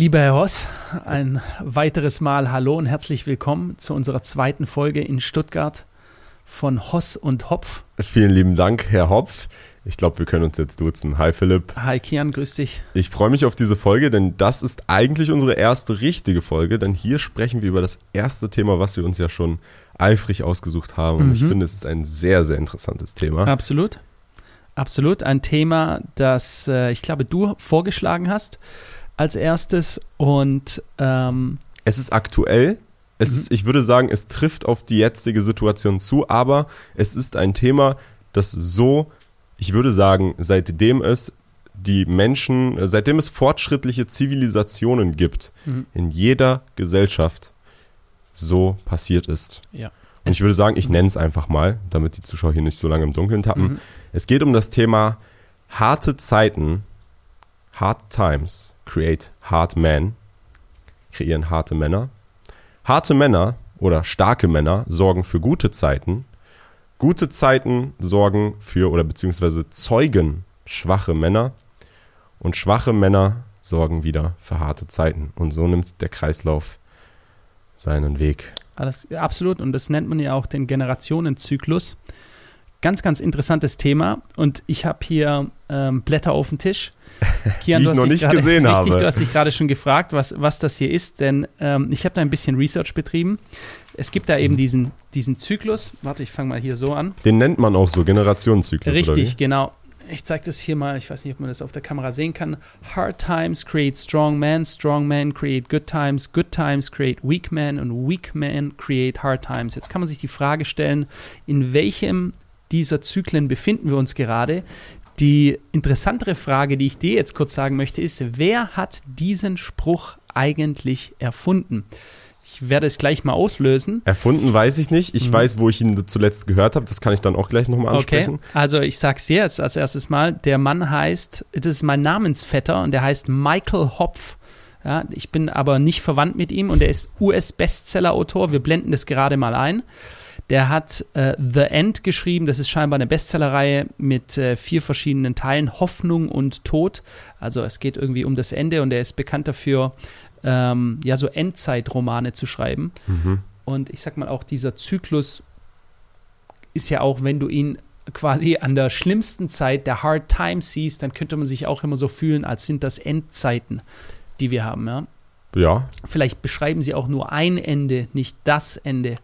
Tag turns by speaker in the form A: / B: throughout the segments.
A: Lieber Herr Hoss, ein weiteres Mal Hallo und herzlich willkommen zu unserer zweiten Folge in Stuttgart von Hoss und Hopf.
B: Vielen lieben Dank, Herr Hopf. Ich glaube, wir können uns jetzt duzen. Hi Philipp.
A: Hi Kian, grüß dich.
B: Ich freue mich auf diese Folge, denn das ist eigentlich unsere erste richtige Folge, denn hier sprechen wir über das erste Thema, was wir uns ja schon eifrig ausgesucht haben. Und mhm. ich finde, es ist ein sehr, sehr interessantes Thema.
A: Absolut. Absolut. Ein Thema, das äh, ich glaube, du vorgeschlagen hast als erstes und ähm,
B: es ist aktuell. Es mhm. ist, ich würde sagen, es trifft auf die jetzige Situation zu, aber es ist ein Thema, das so, ich würde sagen, seitdem es die Menschen, seitdem es fortschrittliche Zivilisationen gibt, mhm. in jeder Gesellschaft so passiert ist.
A: Ja.
B: Und ich würde sagen, ich nenne es einfach mal, damit die Zuschauer hier nicht so lange im Dunkeln tappen. Mhm. Es geht um das Thema harte Zeiten, hard times create hard men, kreieren harte Männer. Harte Männer oder starke Männer sorgen für gute Zeiten. Gute Zeiten sorgen für oder beziehungsweise zeugen schwache Männer. Und schwache Männer sorgen wieder für harte Zeiten. Und so nimmt der Kreislauf seinen Weg.
A: Alles, absolut. Und das nennt man ja auch den Generationenzyklus. Ganz, ganz interessantes Thema. Und ich habe hier ähm, Blätter auf dem Tisch.
B: Kian, die ich noch nicht grade, gesehen
A: richtig,
B: habe.
A: Du hast dich gerade schon gefragt, was, was das hier ist, denn ähm, ich habe da ein bisschen Research betrieben. Es gibt da eben diesen, diesen Zyklus. Warte, ich fange mal hier so an.
B: Den nennt man auch so, Generationenzyklus.
A: Richtig, genau. Ich zeige das hier mal, ich weiß nicht, ob man das auf der Kamera sehen kann. Hard times create strong men, strong men create good times, good times create weak men und weak men create hard times. Jetzt kann man sich die Frage stellen, in welchem dieser Zyklen befinden wir uns gerade. Die interessantere Frage, die ich dir jetzt kurz sagen möchte, ist, wer hat diesen Spruch eigentlich erfunden? Ich werde es gleich mal auslösen.
B: Erfunden weiß ich nicht. Ich mhm. weiß, wo ich ihn zuletzt gehört habe. Das kann ich dann auch gleich nochmal ansprechen.
A: Okay. Also ich sage es dir jetzt als erstes Mal. Der Mann heißt, das ist mein Namensvetter und der heißt Michael Hopf. Ja, ich bin aber nicht verwandt mit ihm und er ist US-Bestseller-Autor. Wir blenden das gerade mal ein. Der hat äh, The End geschrieben. Das ist scheinbar eine Bestsellerreihe mit äh, vier verschiedenen Teilen: Hoffnung und Tod. Also es geht irgendwie um das Ende und er ist bekannt dafür, ähm, ja, so Endzeitromane zu schreiben. Mhm. Und ich sag mal auch, dieser Zyklus ist ja auch, wenn du ihn quasi an der schlimmsten Zeit der Hard Times siehst, dann könnte man sich auch immer so fühlen, als sind das Endzeiten, die wir haben, ja.
B: Ja.
A: Vielleicht beschreiben sie auch nur ein Ende, nicht das Ende.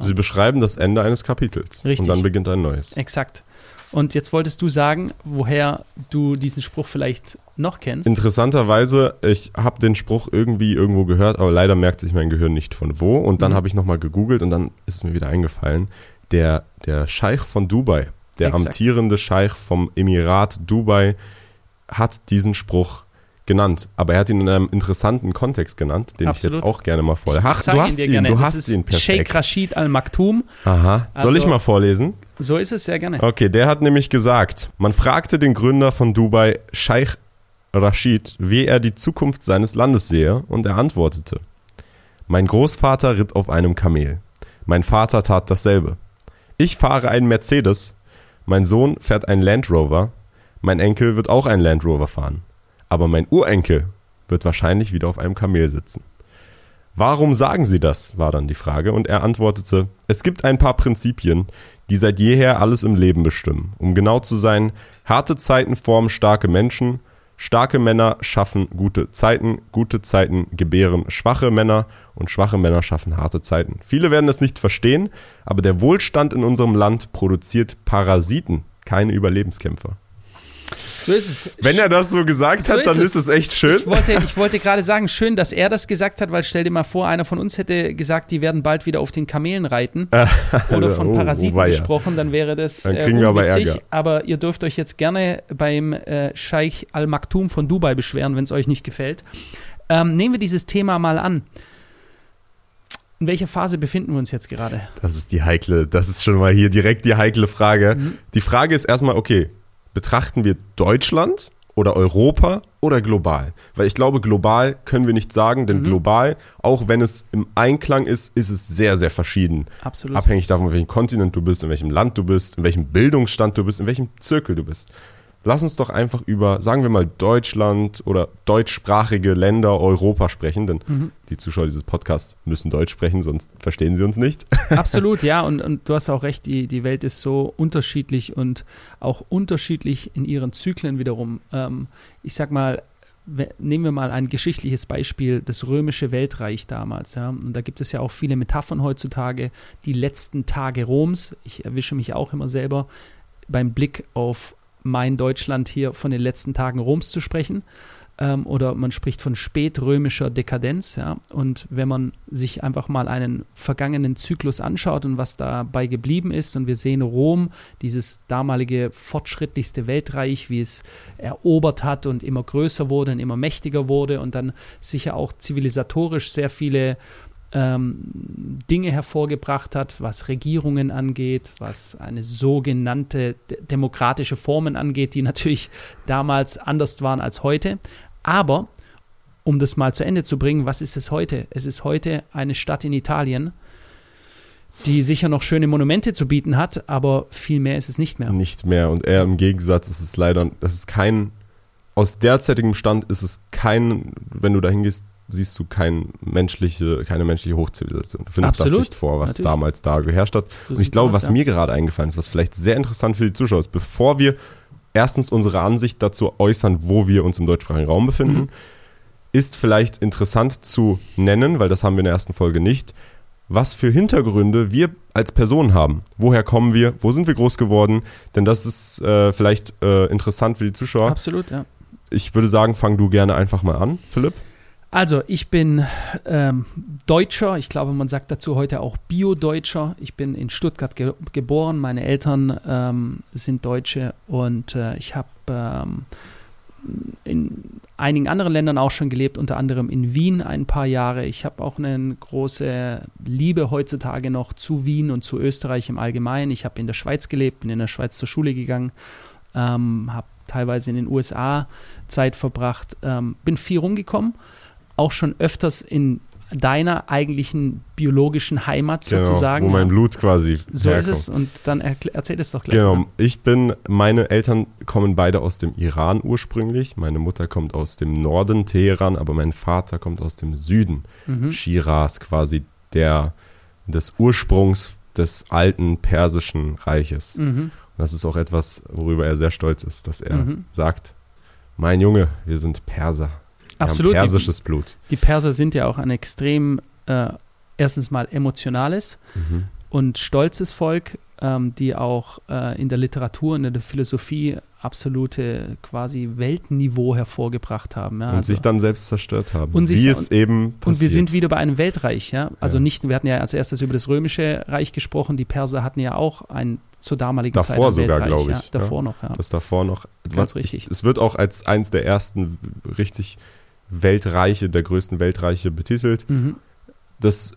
B: Sie beschreiben das Ende eines Kapitels.
A: Richtig.
B: Und dann beginnt ein neues.
A: Exakt. Und jetzt wolltest du sagen, woher du diesen Spruch vielleicht noch kennst.
B: Interessanterweise, ich habe den Spruch irgendwie irgendwo gehört, aber leider merkt sich mein Gehirn nicht von wo. Und dann mhm. habe ich nochmal gegoogelt und dann ist es mir wieder eingefallen. Der, der Scheich von Dubai, der Exakt. amtierende Scheich vom Emirat Dubai, hat diesen Spruch genannt, aber er hat ihn in einem interessanten Kontext genannt, den Absolut. ich jetzt auch gerne mal vorlese.
A: Ach, du hast ihn, ihn du hast ihn perfekt. Sheikh Rashid Al Maktoum.
B: Aha. Soll also, ich mal vorlesen?
A: So ist es sehr gerne.
B: Okay, der hat nämlich gesagt, man fragte den Gründer von Dubai, Sheikh Rashid, wie er die Zukunft seines Landes sehe, und er antwortete: Mein Großvater ritt auf einem Kamel. Mein Vater tat dasselbe. Ich fahre einen Mercedes. Mein Sohn fährt einen Land Rover. Mein Enkel wird auch einen Land Rover fahren aber mein Urenkel wird wahrscheinlich wieder auf einem Kamel sitzen. Warum sagen Sie das? war dann die Frage, und er antwortete, es gibt ein paar Prinzipien, die seit jeher alles im Leben bestimmen. Um genau zu sein, harte Zeiten formen starke Menschen, starke Männer schaffen gute Zeiten, gute Zeiten gebären schwache Männer und schwache Männer schaffen harte Zeiten. Viele werden es nicht verstehen, aber der Wohlstand in unserem Land produziert Parasiten, keine Überlebenskämpfer.
A: So ist es.
B: Wenn er das so gesagt so hat, dann ist es. ist es echt schön.
A: Ich wollte, ich wollte gerade sagen, schön, dass er das gesagt hat, weil stell dir mal vor, einer von uns hätte gesagt, die werden bald wieder auf den Kamelen reiten oder von oh, Parasiten oh, oh gesprochen, dann wäre das
B: dann äh, kriegen äh, wir aber Ärger.
A: Aber ihr dürft euch jetzt gerne beim äh, Scheich Al Maktoum von Dubai beschweren, wenn es euch nicht gefällt. Ähm, nehmen wir dieses Thema mal an. In welcher Phase befinden wir uns jetzt gerade?
B: Das ist die heikle, das ist schon mal hier direkt die heikle Frage. Mhm. Die Frage ist erstmal, okay, betrachten wir Deutschland oder Europa oder global? Weil ich glaube, global können wir nicht sagen, denn mhm. global, auch wenn es im Einklang ist, ist es sehr, sehr verschieden.
A: Absolut.
B: Abhängig davon, in welchem Kontinent du bist, in welchem Land du bist, in welchem Bildungsstand du bist, in welchem Zirkel du bist. Lass uns doch einfach über, sagen wir mal, Deutschland oder deutschsprachige Länder Europa sprechen, denn
A: Mhm.
B: die Zuschauer dieses Podcasts müssen Deutsch sprechen, sonst verstehen sie uns nicht.
A: Absolut, ja, und, und du hast auch recht, die, die Welt ist so unterschiedlich und auch unterschiedlich in ihren Zyklen wiederum. Ähm, ich sag mal, nehmen wir mal ein geschichtliches Beispiel, das römische Weltreich damals. Ja, und da gibt es ja auch viele Metaphern heutzutage. Die letzten Tage Roms, ich erwische mich auch immer selber beim Blick auf mein Deutschland hier von den letzten Tagen Roms zu sprechen. Ähm, oder man spricht von spätrömischer Dekadenz. Ja? Und wenn man sich einfach mal einen vergangenen Zyklus anschaut und was dabei geblieben ist, und wir sehen Rom, dieses damalige fortschrittlichste Weltreich, wie es erobert hat und immer größer wurde und immer mächtiger wurde und dann sicher auch zivilisatorisch sehr viele ähm, Dinge hervorgebracht hat, was Regierungen angeht, was eine sogenannte de- demokratische Formen angeht, die natürlich damals anders waren als heute. Aber um das mal zu Ende zu bringen, was ist es heute? Es ist heute eine Stadt in Italien, die sicher noch schöne Monumente zu bieten hat, aber viel mehr ist es nicht mehr.
B: Nicht mehr. Und eher im Gegensatz ist es leider, das ist kein, aus derzeitigem Stand ist es kein, wenn du da hingehst, siehst du kein menschliche, keine menschliche Hochzivilisation. Du findest
A: Absolut.
B: das nicht vor, was
A: Natürlich.
B: damals da geherrscht hat.
A: So
B: Und ich glaube, was
A: ja.
B: mir gerade eingefallen ist, was vielleicht sehr interessant für die Zuschauer ist, bevor wir erstens unsere Ansicht dazu äußern, wo wir uns im deutschsprachigen Raum befinden,
A: Mhm.
B: ist vielleicht interessant zu nennen, weil das haben wir in der ersten Folge nicht, was für Hintergründe wir als Person haben. Woher kommen wir? Wo sind wir groß geworden? Denn das ist äh, vielleicht äh, interessant für die Zuschauer.
A: Absolut, ja.
B: Ich würde sagen, fang du gerne einfach mal an, Philipp.
A: Also, ich bin ähm, Deutscher. Ich glaube, man sagt dazu heute auch Bio-Deutscher. Ich bin in Stuttgart ge geboren. Meine Eltern ähm, sind Deutsche und äh, ich habe ähm, in einigen anderen Ländern auch schon gelebt, unter anderem in Wien ein paar Jahre. Ich habe auch eine große Liebe heutzutage noch zu Wien und zu Österreich im Allgemeinen. Ich habe in der Schweiz gelebt, bin in der Schweiz zur Schule gegangen, ähm, habe teilweise in den USA Zeit verbracht, ähm, bin viel rumgekommen, auch schon öfters in deiner eigentlichen biologischen Heimat sozusagen.
B: Genau, wo mein. Blut quasi
A: So
B: herkommt.
A: ist es und dann erzähl es doch gleich.
B: Genau,
A: mal.
B: ich bin, meine Eltern kommen beide aus dem Iran ursprünglich. Meine Mutter kommt aus dem Norden Teheran, aber mein Vater kommt aus dem Süden.
A: Mhm.
B: Shiraz quasi der des Ursprungs des alten persischen Reiches. Und
A: Mhm.
B: das ist auch etwas, worüber er sehr stolz ist, dass er
A: Mhm.
B: sagt, mein Junge, wir sind Perser.
A: Absolut.
B: Haben
A: Die,
B: persisches Blut.
A: die Perser sind ja auch ein extrem, äh, erstens mal emotionales
B: Mhm.
A: und stolzes Volk, ähm, die auch äh, in der Literatur in der Philosophie absolute quasi Weltniveau hervorgebracht haben. Ja,
B: Und
A: also-
B: sich dann selbst zerstört haben.
A: Und
B: wie es eben passiert.
A: Und wir sind wieder bei einem Weltreich, ja. Also
B: Ja.
A: nicht, wir hatten ja als erstes über das römische Reich gesprochen, die Perser hatten ja auch ein zur damaligen Zeit
B: Davor sogar, glaube
A: ja.
B: ich,
A: Davor noch, ja.
B: Das davor noch.
A: Ganz
B: was-
A: richtig.
B: Ich, es wird auch als eins der ersten richtig Weltreiche, der größten Weltreiche betitelt.
A: Mhm.
B: Das,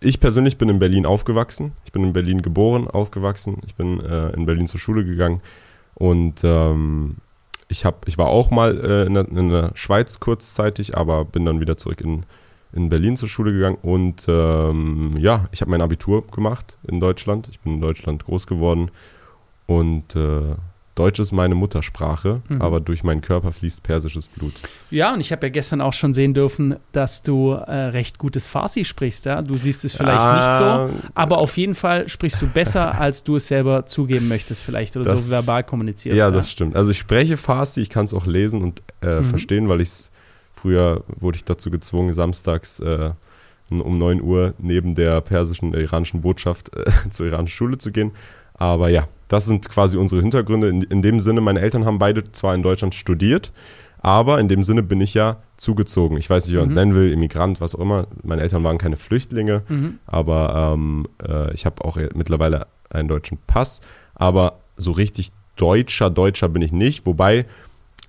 B: ich persönlich bin in Berlin aufgewachsen. Ich bin in Berlin geboren, aufgewachsen. Ich bin äh, in Berlin zur Schule gegangen. Und ähm, ich, hab, ich war auch mal äh, in, der, in der Schweiz kurzzeitig, aber bin dann wieder zurück in, in Berlin zur Schule gegangen. Und ähm, ja, ich habe mein Abitur gemacht in Deutschland. Ich bin in Deutschland groß geworden. Und äh, Deutsch ist meine Muttersprache,
A: Mhm.
B: aber durch meinen Körper fließt persisches Blut.
A: Ja, und ich habe ja gestern auch schon sehen dürfen, dass du äh, recht gutes Farsi sprichst. Ja? Du siehst es vielleicht nicht so,
B: Ah,
A: aber auf jeden Fall sprichst du besser, als du es selber zugeben möchtest, vielleicht oder
B: Das-
A: so verbal kommunizierst.
B: Ja, das stimmt. Also ich spreche Farsi, ich kann es auch lesen und äh,
A: Mhm.
B: verstehen, weil ich es früher wurde ich dazu gezwungen, samstags äh, um 9 Uhr neben der persischen, iranischen Botschaft äh, zur iranischen Schule zu gehen. Aber ja, das sind quasi unsere Hintergründe. In, in dem Sinne, meine Eltern haben beide zwar in Deutschland studiert, aber in dem Sinne bin ich ja zugezogen. Ich weiß nicht, wie man es
A: Mhm.
B: nennen will, Immigrant, was auch immer. Meine Eltern waren keine Flüchtlinge.
A: Mhm.
B: aber ähm, äh, ich habe auch mittlerweile einen deutschen Pass, aber so richtig deutscher Deutscher bin ich nicht, wobei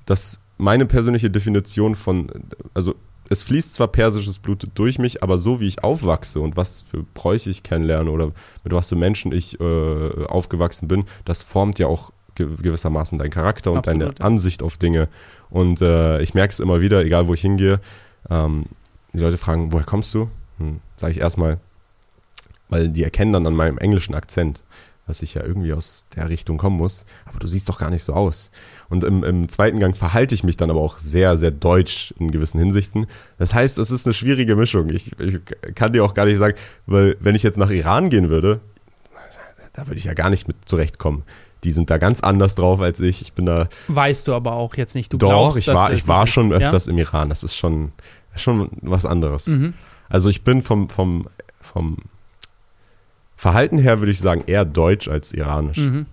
B: das meine persönliche Definition von, also es fließt zwar persisches Blut durch mich, aber so wie ich aufwachse und was für Bräuche ich kennenlerne oder mit was für Menschen ich äh, aufgewachsen bin, das formt ja auch ge gewissermaßen deinen Charakter und
A: Absolut,
B: deine
A: ja.
B: Ansicht auf Dinge. Und äh, ich merke es immer wieder, egal wo ich hingehe, ähm, die Leute fragen, woher kommst du? Hm, Sage ich erstmal, weil die erkennen dann an meinem englischen Akzent. Dass ich ja irgendwie aus der Richtung kommen muss, aber du siehst doch gar nicht so aus. Und im, im zweiten Gang verhalte ich mich dann aber auch sehr, sehr deutsch in gewissen Hinsichten. Das heißt, es ist eine schwierige Mischung. Ich, ich kann dir auch gar nicht sagen, weil wenn ich jetzt nach Iran gehen würde, da würde ich ja gar nicht mit zurechtkommen. Die sind da ganz anders drauf als ich. Ich bin da.
A: Weißt du aber auch jetzt nicht. Du
B: Doch,
A: glaubst,
B: ich war, ich war schon
A: Ja?
B: öfters im Iran. Das ist schon, schon was anderes.
A: Mhm.
B: Also ich bin vom, vom, vom Verhalten her, würde ich sagen, eher deutsch als iranisch.
A: Mhm.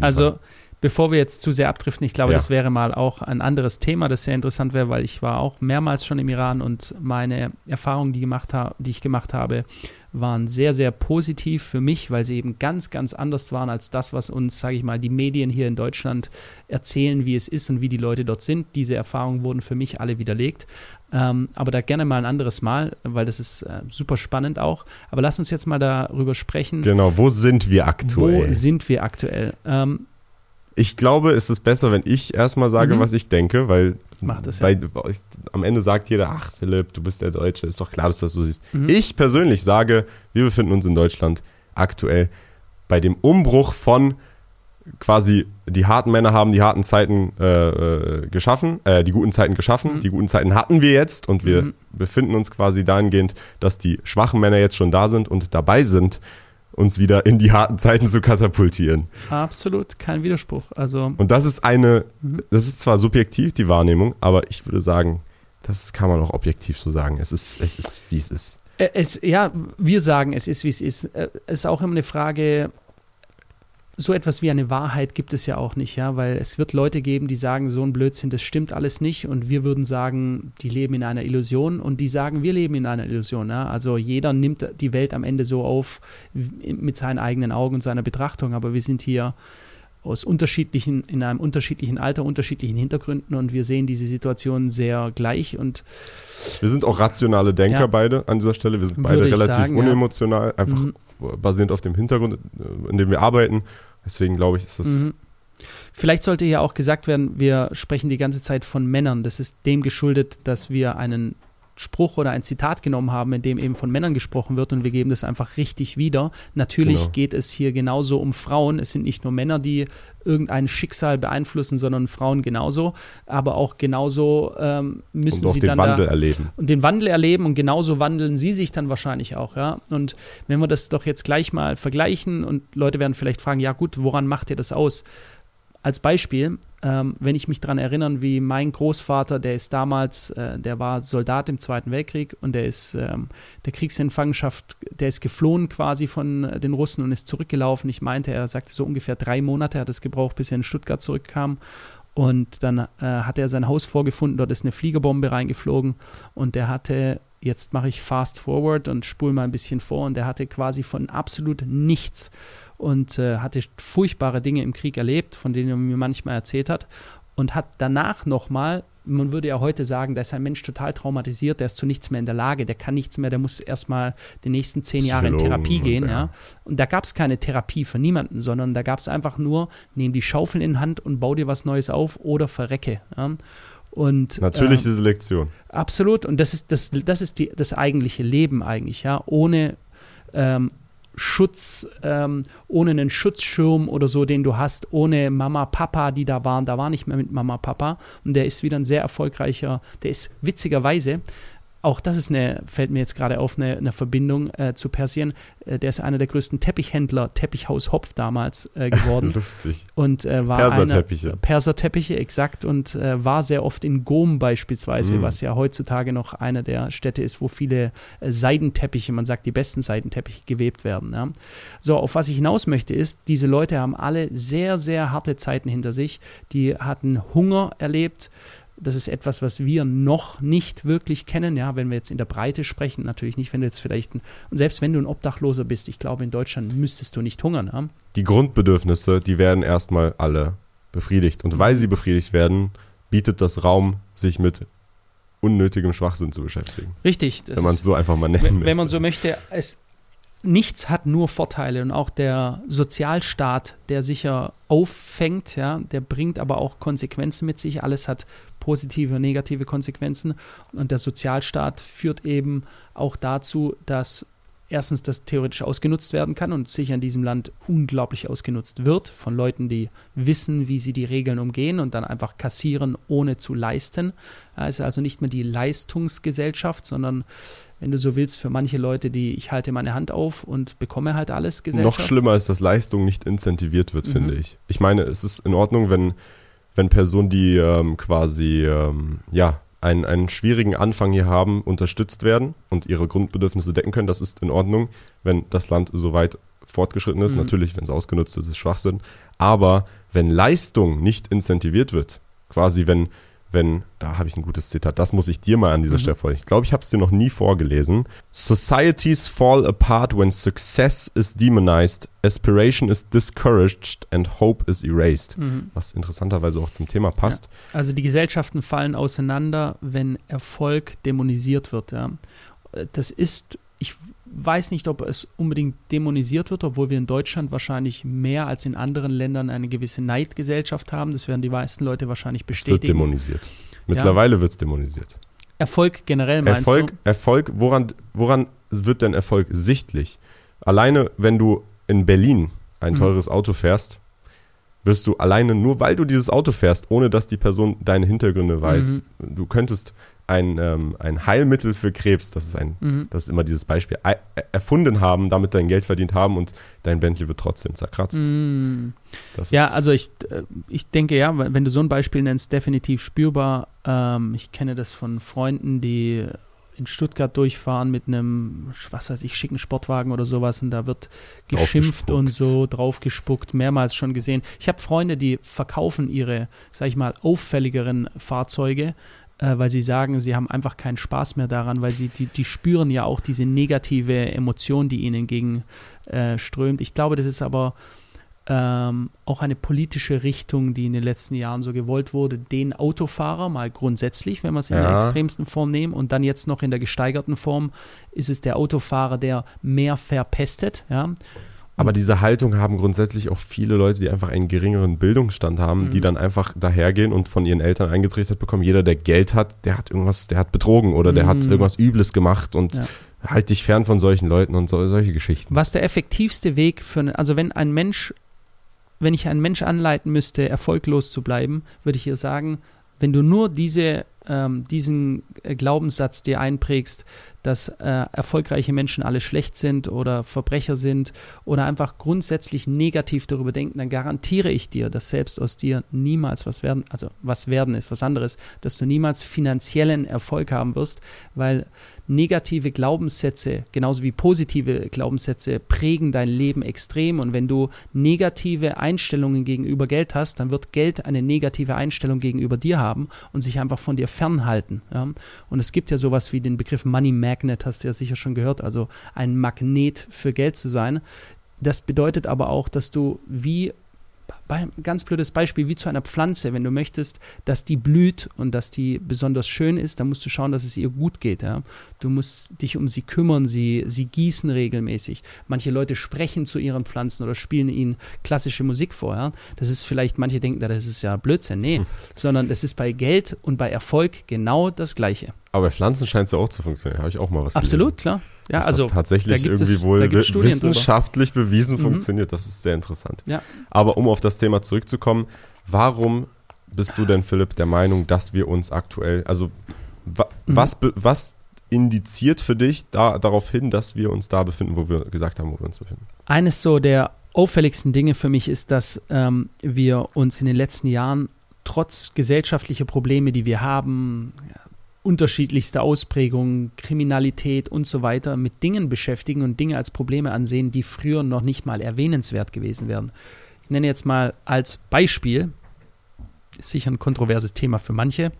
A: Also,
B: Fall.
A: bevor wir jetzt zu sehr abdriften, ich glaube,
B: Ja.
A: das wäre mal auch ein anderes Thema, das sehr interessant wäre, weil ich war auch mehrmals schon im Iran und meine Erfahrungen, die, gemacht die ich gemacht habe, waren sehr, sehr positiv für mich, weil sie eben ganz, ganz anders waren als das, was uns, sage ich mal, die Medien hier in Deutschland erzählen, wie es ist und wie die Leute dort sind. Diese Erfahrungen wurden für mich alle widerlegt. Ähm, aber da gerne mal ein anderes Mal, weil das ist äh, super spannend auch. Aber lass uns jetzt mal darüber sprechen.
B: Genau, wo sind wir aktuell?
A: Wo sind wir aktuell? Ähm,
B: Ich glaube, es ist besser, wenn ich erstmal sage,
A: Mhm.
B: was ich denke, weil
A: Macht das,
B: bei, am Ende sagt jeder, ach Philipp, du bist der Deutsche, ist doch klar, dass du das so siehst.
A: Mhm.
B: Ich persönlich sage, wir befinden uns in Deutschland aktuell bei dem Umbruch von quasi die harten Männer haben die harten Zeiten äh, äh, geschaffen, äh, die guten Zeiten geschaffen,
A: Mhm.
B: die guten Zeiten hatten wir jetzt und wir
A: Mhm.
B: befinden uns quasi dahingehend, dass die schwachen Männer jetzt schon da sind und dabei sind, uns wieder in die harten Zeiten zu katapultieren.
A: Absolut, kein Widerspruch. Also,
B: Und das ist eine,
A: Mhm.
B: das ist zwar subjektiv die Wahrnehmung, aber ich würde sagen, das kann man auch objektiv so sagen. Es ist, es ist, wie es ist.
A: es, ja, wir sagen, es ist, wie es ist. Äh, Es ist auch immer eine Frage, so etwas wie eine Wahrheit gibt es ja auch nicht, ja, weil es wird Leute geben, die sagen, so ein Blödsinn, das stimmt alles nicht und wir würden sagen, die leben in einer Illusion und die sagen, wir leben in einer Illusion, ja. Also jeder nimmt die Welt am Ende so auf mit seinen eigenen Augen und seiner Betrachtung, aber wir sind hier aus unterschiedlichen, in einem unterschiedlichen Alter, unterschiedlichen Hintergründen und wir sehen diese Situation sehr gleich und
B: Wir sind auch rationale Denker
A: Ja.
B: beide an dieser Stelle. Wir sind beide relativ
A: sagen, ja.
B: unemotional, einfach
A: Mhm.
B: basierend auf dem Hintergrund, äh, in dem wir arbeiten. Deswegen glaube ich, ist das.
A: Mhm. Vielleicht sollte hier auch gesagt werden, wir sprechen die ganze Zeit von Männern. Das ist dem geschuldet, dass wir einen Spruch oder ein Zitat genommen haben, in dem eben von Männern gesprochen wird und wir geben das einfach richtig wieder. Natürlich
B: Genau.
A: geht es hier genauso um Frauen. Es sind nicht nur Männer, die irgendein Schicksal beeinflussen, sondern Frauen genauso. Aber auch genauso ähm, müssen
B: Und auch
A: sie
B: den
A: dann
B: Wandel
A: da
B: erleben.
A: und den Wandel erleben und genauso wandeln sie sich dann wahrscheinlich auch, ja. Und wenn wir das doch jetzt gleich mal vergleichen und Leute werden vielleicht fragen, ja gut, woran macht ihr das aus? Als Beispiel, ähm, wenn ich mich daran erinnern, wie mein Großvater, der ist damals, äh, der war Soldat im Zweiten Weltkrieg und der ist ähm, der Kriegsinfangenschaft, der ist geflohen quasi von äh, den Russen und ist zurückgelaufen. Ich meinte, er sagte so ungefähr drei Monate hat es gebraucht, bis er in Stuttgart zurückkam. Und dann äh, hat er sein Haus vorgefunden, dort ist eine Fliegerbombe reingeflogen und der hatte, jetzt mache ich fast forward und spule mal ein bisschen vor, und der hatte quasi von absolut nichts und äh, hatte furchtbare Dinge im Krieg erlebt, von denen er mir manchmal erzählt hat und hat danach nochmal, man würde ja heute sagen, da ist ein Mensch total traumatisiert, der ist zu nichts mehr in der Lage, der kann nichts mehr, der muss erstmal die nächsten zehn Jahre in Therapie gehen,
B: ja.
A: ja. Und da gab es keine Therapie für niemanden, sondern da gab es einfach nur, nehm die Schaufel in Hand und bau dir was Neues auf oder verrecke. Ja. Und,
B: Natürlich
A: äh,
B: diese Lektion.
A: Absolut. Und das ist das, das ist die, das eigentliche Leben eigentlich, ja. Ohne ähm, Schutz, ähm, ohne einen Schutzschirm oder so, den du hast, ohne Mama, Papa, die da waren. Da war nicht mehr mit Mama, Papa. Und der ist wieder ein sehr erfolgreicher, der ist witzigerweise, auch das ist eine, fällt mir jetzt gerade auf, eine, eine Verbindung äh, zu Persien. Äh, der ist einer der größten Teppichhändler, Teppichhaus Hopf damals äh, geworden.
B: Lustig.
A: und äh, war einer,
B: Perserteppiche.
A: Perserteppiche, exakt, und äh, war sehr oft in Gom beispielsweise,
B: Mm.
A: was ja heutzutage noch eine der Städte ist, wo viele äh, Seidenteppiche, man sagt die besten Seidenteppiche gewebt werden. Ja. So, auf was ich hinaus möchte ist, diese Leute haben alle sehr, sehr harte Zeiten hinter sich. Die hatten Hunger erlebt. Das ist etwas, was wir noch nicht wirklich kennen, ja, wenn wir jetzt in der Breite sprechen, natürlich nicht, wenn du jetzt vielleicht, ein, und selbst wenn du ein Obdachloser bist, ich glaube, in Deutschland müsstest du nicht hungern, ja.
B: Die Grundbedürfnisse, die werden erstmal alle befriedigt. Und weil sie befriedigt werden, bietet das Raum, sich mit unnötigem Schwachsinn zu beschäftigen.
A: Richtig.
B: wenn man es so einfach mal nennen
A: wenn,
B: möchte.
A: wenn man so möchte, es, nichts hat nur Vorteile und auch der Sozialstaat, der sicher auffängt, ja, der bringt aber auch Konsequenzen mit sich. Alles hat positive und negative Konsequenzen und der Sozialstaat führt eben auch dazu, dass erstens das theoretisch ausgenutzt werden kann und sicher in diesem Land unglaublich ausgenutzt wird von Leuten, die wissen, wie sie die Regeln umgehen und dann einfach kassieren, ohne zu leisten. Es ist also nicht mehr die Leistungsgesellschaft, sondern wenn du so willst, für manche Leute, die ich halte meine Hand auf und bekomme halt alles
B: Gesellschaft. Noch schlimmer ist, dass Leistung nicht incentiviert wird, mhm. finde ich. Ich meine, es ist in Ordnung, wenn, wenn Personen, die ähm, quasi, ähm, ja, einen, einen schwierigen Anfang hier haben, unterstützt werden und ihre Grundbedürfnisse decken können. Das ist in Ordnung, wenn das Land so weit fortgeschritten ist. Mhm. Natürlich, wenn es ausgenutzt ist, ist es Schwachsinn. Aber wenn Leistung nicht incentiviert wird, quasi wenn wenn, da habe ich ein gutes Zitat, das muss ich dir mal an dieser mhm. Stelle vorlesen. Ich glaube, ich habe es dir noch nie vorgelesen. Societies fall apart when success is demonized, aspiration is discouraged and hope is erased. Mhm. Was interessanterweise auch zum Thema passt.
A: Ja. Also die Gesellschaften fallen auseinander, wenn Erfolg dämonisiert wird. Ja. Das ist, ich weiß nicht, ob es unbedingt dämonisiert wird, obwohl wir in Deutschland wahrscheinlich mehr als in anderen Ländern eine gewisse Neidgesellschaft haben. Das werden die meisten Leute wahrscheinlich bestätigen. Es
B: wird dämonisiert. Mittlerweile ja. wird es dämonisiert.
A: Erfolg generell meinst
B: Erfolg,
A: du?
B: Erfolg, woran, woran wird denn Erfolg sichtlich? Alleine, wenn du in Berlin ein mhm. teures mhm. Auto fährst, wirst du alleine nur, weil du dieses Auto fährst, ohne dass die Person deine Hintergründe weiß, mhm. du könntest ein, ähm, ein Heilmittel für Krebs, das ist ein, mhm. das ist immer dieses Beispiel, erfunden haben, damit dein Geld verdient haben und dein Bentley wird trotzdem zerkratzt.
A: Mhm. ja, also ich, äh, ich denke ja, wenn du so ein Beispiel nennst, definitiv spürbar. Ähm, ich kenne das von Freunden, die in Stuttgart durchfahren mit einem, was weiß ich, schicken Sportwagen oder sowas und da wird geschimpft und so draufgespuckt, mehrmals schon gesehen. Ich habe Freunde, die verkaufen ihre, sag ich mal, auffälligeren Fahrzeuge äh, weil sie sagen, sie haben einfach keinen Spaß mehr daran, weil sie, die, die spüren ja auch diese negative Emotion, die ihnen entgegenströmt. Äh, ich glaube, das ist aber ähm, auch eine politische Richtung, die in den letzten Jahren so gewollt wurde, den Autofahrer mal grundsätzlich, wenn wir es in ja. der extremsten Form nehmen und dann jetzt noch in der gesteigerten Form ist es der Autofahrer, der mehr verpestet, ja.
B: Aber diese Haltung haben grundsätzlich auch viele Leute, die einfach einen geringeren Bildungsstand haben, mhm. die dann einfach dahergehen und von ihren Eltern eingetrichtert bekommen, jeder, der Geld hat, der hat irgendwas, der hat betrogen oder der mhm. hat irgendwas Übles gemacht und ja. halt dich fern von solchen Leuten und so, solche Geschichten.
A: Was der effektivste Weg für, also wenn ein Mensch, wenn ich einen Mensch anleiten müsste, erfolglos zu bleiben, würde ich ihr sagen, wenn du nur diese ähm, diesen äh, Glaubenssatz dir einprägst, dass äh, erfolgreiche Menschen alle schlecht sind oder Verbrecher sind oder einfach grundsätzlich negativ darüber denken, dann garantiere ich dir, dass selbst aus dir niemals was werden, also was werden ist was anderes, dass du niemals finanziellen Erfolg haben wirst, weil negative Glaubenssätze, genauso wie positive Glaubenssätze, prägen dein Leben extrem. Und wenn du negative Einstellungen gegenüber Geld hast, dann wird Geld eine negative Einstellung gegenüber dir haben und sich einfach von dir fernhalten. Ja? Und es gibt ja sowas wie den Begriff Money Magnet, hast du ja sicher schon gehört, also ein Magnet für Geld zu sein. Das bedeutet aber auch, dass du wie ganz blödes Beispiel, wie zu einer Pflanze, wenn du möchtest, dass die blüht und dass die besonders schön ist, dann musst du schauen, dass es ihr gut geht. Ja? Du musst dich um sie kümmern, sie, sie gießen regelmäßig. Manche Leute sprechen zu ihren Pflanzen oder spielen ihnen klassische Musik vor. Ja? Das ist vielleicht, manche denken, das ist ja Blödsinn. Nee, hm. sondern es ist bei Geld und bei Erfolg genau das Gleiche.
B: Aber bei Pflanzen scheint es ja auch zu funktionieren. Habe ich auch mal was
A: Absolut, gelesen. klar.
B: Ja, also das tatsächlich da irgendwie es, wohl wissenschaftlich drüber. bewiesen mhm. funktioniert. Das ist sehr interessant.
A: Ja.
B: Aber um auf das Thema zurückzukommen, warum bist du denn, Philipp, der Meinung, dass wir uns aktuell, also wa, mhm. was, was indiziert für dich da, darauf hin, dass wir uns da befinden, wo wir gesagt haben, wo wir uns befinden?
A: Eines so der auffälligsten Dinge für mich ist, dass ähm, wir uns in den letzten Jahren trotz gesellschaftlicher Probleme, die wir haben, unterschiedlichste Ausprägungen, Kriminalität und so weiter mit Dingen beschäftigen und Dinge als Probleme ansehen, die früher noch nicht mal erwähnenswert gewesen wären. Ich nenne jetzt mal als Beispiel, sicher ein kontroverses Thema für manche,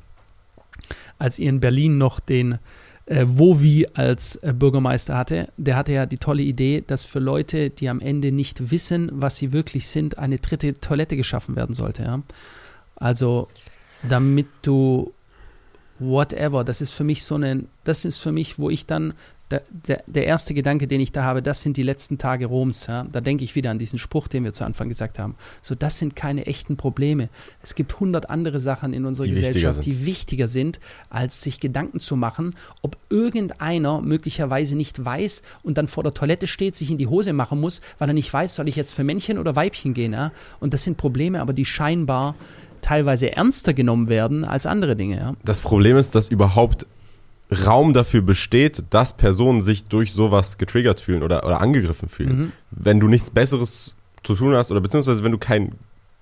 A: als ihr in Berlin noch den äh, Wovi als äh, Bürgermeister hatte, der hatte ja die tolle Idee, dass für Leute, die am Ende nicht wissen, was sie wirklich sind, eine dritte Toilette geschaffen werden sollte. Ja? Also damit du whatever. Das ist für mich so ein, das ist für mich, wo ich dann der, der, der erste Gedanke, den ich da habe, das sind die letzten Tage Roms. Ja? Da denke ich wieder an diesen Spruch, den wir zu Anfang gesagt haben. So, das sind keine echten Probleme. Es gibt hundert andere Sachen in unserer
B: Die
A: Gesellschaft,
B: wichtiger
A: die wichtiger sind, als sich Gedanken zu machen, ob irgendeiner möglicherweise nicht weiß und dann vor der Toilette steht, sich in die Hose machen muss, weil er nicht weiß, soll ich jetzt für Männchen oder Weibchen gehen. Ja? Und das sind Probleme, aber die scheinbar teilweise ernster genommen werden als andere Dinge. Ja?
B: Das Problem ist, dass überhaupt Raum dafür besteht, dass Personen sich durch sowas getriggert fühlen oder, oder angegriffen fühlen.
A: Mhm.
B: Wenn du nichts Besseres zu tun hast oder beziehungsweise wenn du kein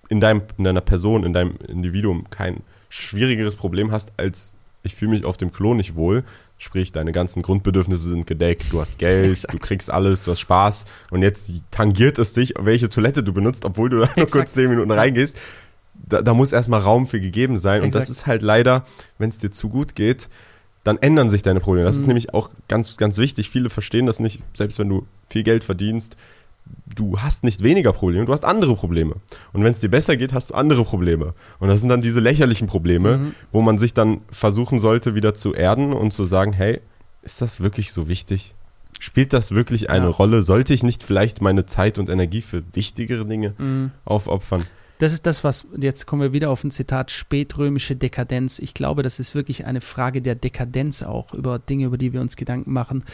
B: in deinem in deiner Person, in deinem Individuum kein schwierigeres Problem hast als ich fühle mich auf dem Klo nicht wohl, sprich deine ganzen Grundbedürfnisse sind gedeckt, du hast Geld, du kriegst alles, du hast Spaß und jetzt tangiert es dich, welche Toilette du benutzt, obwohl du da nur kurz zehn Minuten reingehst. Da, da muss erstmal Raum für gegeben sein und das
A: Exakt.
B: ist halt leider, wenn es dir zu gut geht, dann ändern sich deine Probleme. Das ist
A: Mhm.
B: nämlich auch ganz, ganz wichtig. Viele verstehen das nicht, selbst wenn du viel Geld verdienst. Du hast nicht weniger Probleme, du hast andere Probleme. Und wenn es dir besser geht, hast du andere Probleme. Und das sind dann diese lächerlichen Probleme,
A: Mhm.
B: wo man sich dann versuchen sollte, wieder zu erden und zu sagen, hey, ist das wirklich so wichtig? Spielt das wirklich eine
A: Ja.
B: Rolle? Sollte ich nicht vielleicht meine Zeit und Energie für wichtigere Dinge
A: Mhm.
B: aufopfern?
A: Das ist das, was, jetzt kommen wir wieder auf ein Zitat, spätrömische Dekadenz. Ich glaube, das ist wirklich eine Frage der Dekadenz auch, über Dinge, über die wir uns Gedanken machen.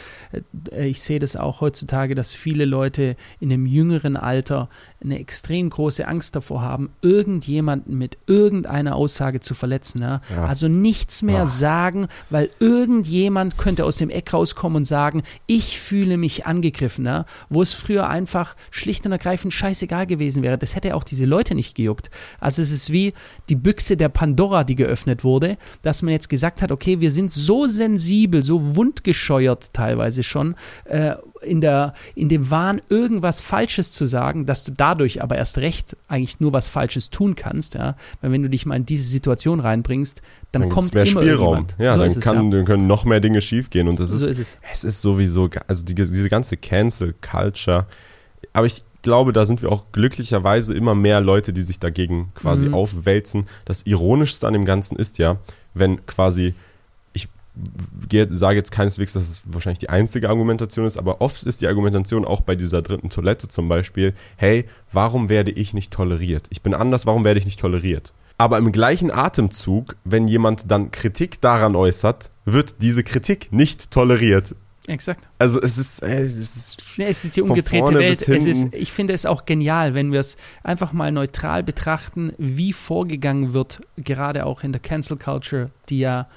A: Äh, Ich sehe das auch heutzutage, dass viele Leute in einem jüngeren Alter eine extrem große Angst davor haben, irgendjemanden mit irgendeiner Aussage zu verletzen. Ja?
B: Ja.
A: Also nichts mehr
B: Ah.
A: sagen, weil irgendjemand könnte aus dem Eck rauskommen und sagen, ich fühle mich angegriffen, ja? wo es früher einfach schlicht und ergreifend scheißegal gewesen wäre. Das hätte auch diese Leute nicht gejuckt. Also es ist wie die Büchse der Pandora, die geöffnet wurde, dass man jetzt gesagt hat, okay, wir sind so sensibel, so wundgescheuert teilweise schon, äh, in, der, in dem Wahn, irgendwas Falsches zu sagen, dass du dadurch aber erst recht eigentlich nur was Falsches tun kannst, ja, weil wenn du dich mal in diese Situation reinbringst, dann,
B: Dann
A: kommt
B: mehr
A: immer
B: Spielraum. Ja,
A: so
B: dann,
A: ist es,
B: kann,
A: ja.
B: dann können noch mehr Dinge schiefgehen und das
A: So
B: ist,
A: ist es.
B: es ist sowieso, also die, diese ganze Cancel Culture, aber ich glaube, da sind wir auch glücklicherweise immer mehr Leute, die sich dagegen quasi
A: Mhm.
B: aufwälzen. Das Ironischste an dem Ganzen ist ja, wenn quasi, ich sage jetzt keineswegs, dass es wahrscheinlich die einzige Argumentation ist, aber oft ist die Argumentation auch bei dieser dritten Toilette zum Beispiel, hey, warum werde ich nicht toleriert? Ich bin anders, warum werde ich nicht toleriert? Aber im gleichen Atemzug, wenn jemand dann Kritik daran äußert, wird diese Kritik nicht toleriert.
A: Exakt.
B: Also es ist, äh, es ist
A: Ja, es ist die umgedrehte Welt. Es ist, ich finde es auch genial, wenn wir es einfach mal neutral betrachten, wie vorgegangen wird, gerade auch in der Cancel Culture, die ja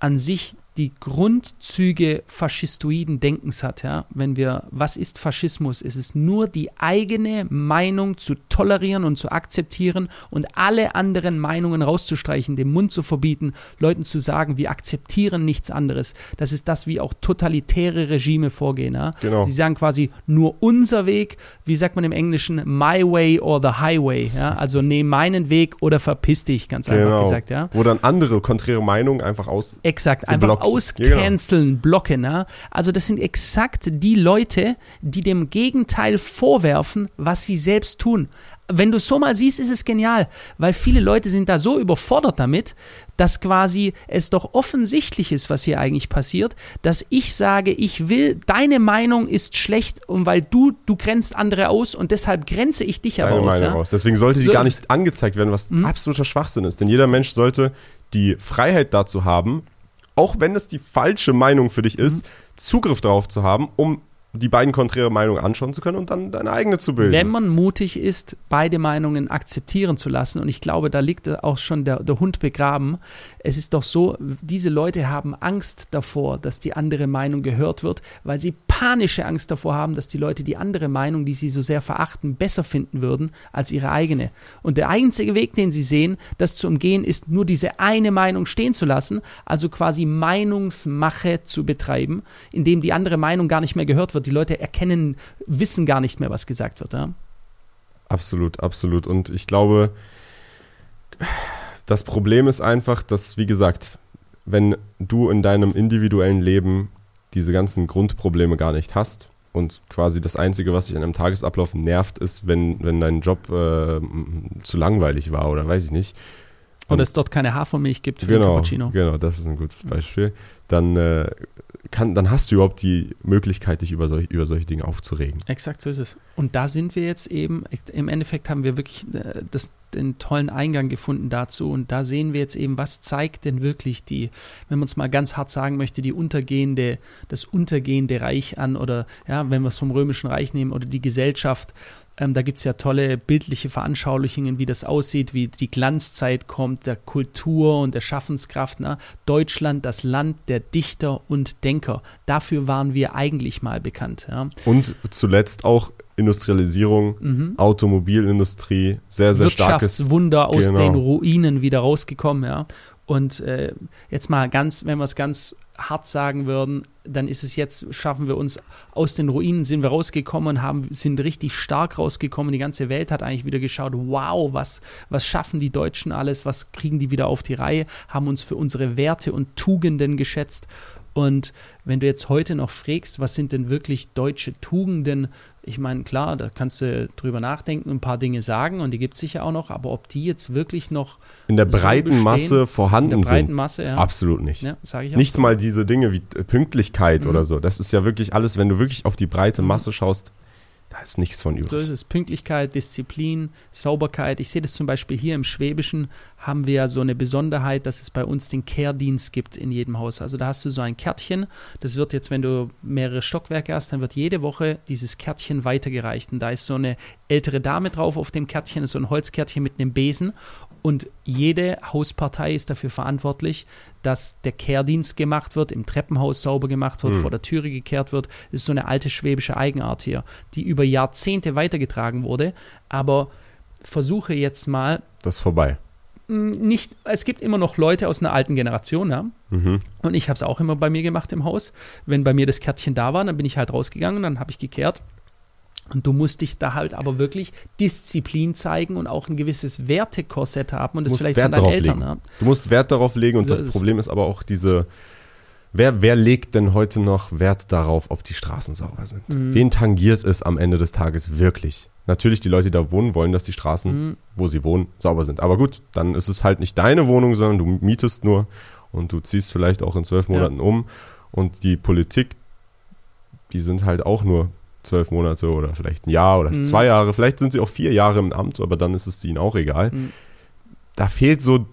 A: an sich die Grundzüge faschistoiden Denkens hat, ja. Wenn wir, was ist Faschismus? Es ist nur die eigene Meinung zu tolerieren und zu akzeptieren und alle anderen Meinungen rauszustreichen, den Mund zu verbieten, Leuten zu sagen, wir akzeptieren nichts anderes. Das ist das, wie auch totalitäre Regime vorgehen, ja.
B: Genau.
A: Die sagen quasi nur unser Weg, wie sagt man im Englischen, my way or the highway, ja. Also nehm meinen Weg oder verpiss dich, ganz einfach
B: genau,
A: gesagt, ja.
B: wo dann andere konträre Meinungen einfach aus.
A: Exakt, einfach
B: Geblockt.
A: auscanceln, blocken. Ja? Also das sind exakt die Leute, die dem Gegenteil vorwerfen, was sie selbst tun. Wenn du es so mal siehst, ist es genial, weil viele Leute sind da so überfordert damit, dass quasi es doch offensichtlich ist, was hier eigentlich passiert, dass ich sage, ich will, deine Meinung ist schlecht und weil du, du grenzt andere aus und deshalb grenze ich dich aber
B: Deine
A: aus.
B: Meinung
A: Ja?
B: aus. Deswegen sollte die
A: So
B: gar nicht angezeigt werden, was
A: Mhm.
B: absoluter Schwachsinn ist. Denn jeder Mensch sollte die Freiheit dazu haben, auch wenn es die falsche Meinung für dich ist, Zugriff darauf zu haben, um die beiden konträre Meinungen anschauen zu können und dann deine eigene zu bilden.
A: Wenn man mutig ist, beide Meinungen akzeptieren zu lassen, und ich glaube, da liegt auch schon der, der Hund begraben, es ist doch so, diese Leute haben Angst davor, dass die andere Meinung gehört wird, weil sie panische Angst davor haben, dass die Leute die andere Meinung, die sie so sehr verachten, besser finden würden als ihre eigene. Und der einzige Weg, den sie sehen, das zu umgehen, ist nur diese eine Meinung stehen zu lassen, also quasi Meinungsmache zu betreiben, indem die andere Meinung gar nicht mehr gehört wird. Die Leute erkennen, wissen gar nicht mehr, was gesagt wird. Ja?
B: Absolut, absolut. Und ich glaube, das Problem ist einfach, dass, wie gesagt, wenn du in deinem individuellen Leben diese ganzen Grundprobleme gar nicht hast und quasi das Einzige, was dich an einem Tagesablauf nervt, ist, wenn, wenn dein Job äh, zu langweilig war oder weiß ich nicht.
A: Oder es dort keine Hafermilch gibt für den
B: Genau,
A: Cappuccino.
B: genau, das ist ein gutes Beispiel. Dann äh, kann, dann hast du überhaupt die Möglichkeit, dich über, solch, über solche Dinge aufzuregen.
A: Exakt so ist es. Und da sind wir jetzt eben, im Endeffekt haben wir wirklich äh, das, den tollen Eingang gefunden dazu. Und da sehen wir jetzt eben, was zeigt denn wirklich die, wenn man es mal ganz hart sagen möchte, die untergehende, das untergehende Reich an oder ja, wenn wir es vom Römischen Reich nehmen oder die Gesellschaft, ähm, da gibt es ja tolle bildliche Veranschaulichungen, wie das aussieht, wie die Glanzzeit kommt, der Kultur und der Schaffenskraft. Ne? Deutschland, das Land der Dichter und Denker. Dafür waren wir eigentlich mal bekannt. Ja?
B: Und zuletzt auch Industrialisierung, mhm. Automobilindustrie, sehr, sehr starkes.
A: Wirtschaftswunder aus genau. den Ruinen wieder rausgekommen. Ja? Und äh, jetzt mal ganz, wenn wir es ganz hart sagen würden, dann ist es jetzt, schaffen wir uns aus den Ruinen, sind wir rausgekommen haben, sind richtig stark rausgekommen. Die ganze Welt hat eigentlich wieder geschaut, wow, was, was schaffen die Deutschen alles, was kriegen die wieder auf die Reihe, haben uns für unsere Werte und Tugenden geschätzt. Und wenn du jetzt heute noch fragst, was sind denn wirklich deutsche Tugenden, ich meine, klar, da kannst du drüber nachdenken, ein paar Dinge sagen und die gibt es sicher auch noch, aber ob die jetzt wirklich noch
B: in der breiten so Masse vorhanden in der breiten sind,
A: Masse, ja.
B: absolut nicht. Ja, nicht so. mal diese Dinge wie Pünktlichkeit mhm. oder so. Das ist ja wirklich alles, wenn du wirklich auf die breite mhm. Masse schaust, da ist nichts von übrig. So
A: ist es. Pünktlichkeit, Disziplin, Sauberkeit. Ich sehe das zum Beispiel hier im Schwäbischen, haben wir ja so eine Besonderheit, dass es bei uns den Kehrdienst gibt in jedem Haus. Also da hast du so ein Kärtchen. Das wird jetzt, wenn du mehrere Stockwerke hast, dann wird jede Woche dieses Kärtchen weitergereicht. Und da ist so eine ältere Dame drauf auf dem Kärtchen, so ein Holzkärtchen mit einem Besen. Und jede Hauspartei ist dafür verantwortlich, dass der Kehrdienst gemacht wird, im Treppenhaus sauber gemacht wird, mhm. vor der Türe gekehrt wird. Das ist so eine alte schwäbische Eigenart hier, die über Jahrzehnte weitergetragen wurde. Aber versuche jetzt mal.
B: Das ist vorbei.
A: Nicht, es gibt immer noch Leute aus einer alten Generation, ja. Mhm. Und ich habe es auch immer bei mir gemacht im Haus. Wenn bei mir das Kärtchen da war, dann bin ich halt rausgegangen, dann habe ich gekehrt und du musst dich da halt aber wirklich Disziplin zeigen und auch ein gewisses Wertekorsett haben und das vielleicht Wert von deinen Eltern.
B: Ja. Du musst Wert darauf legen und so das Problem ist aber auch diese, wer, wer legt denn heute noch Wert darauf, ob die Straßen sauber sind? Mhm. Wen tangiert es am Ende des Tages wirklich? Natürlich, die Leute, die da wohnen, wollen, dass die Straßen, mhm. wo sie wohnen, sauber sind. Aber gut, dann ist es halt nicht deine Wohnung, sondern du mietest nur und du ziehst vielleicht auch in zwölf Monaten ja. um und die Politik, die sind halt auch nur zwölf Monate oder vielleicht ein Jahr oder mhm. zwei Jahre. Vielleicht sind sie auch vier Jahre im Amt, aber dann ist es ihnen auch egal. Mhm. Da fehlt so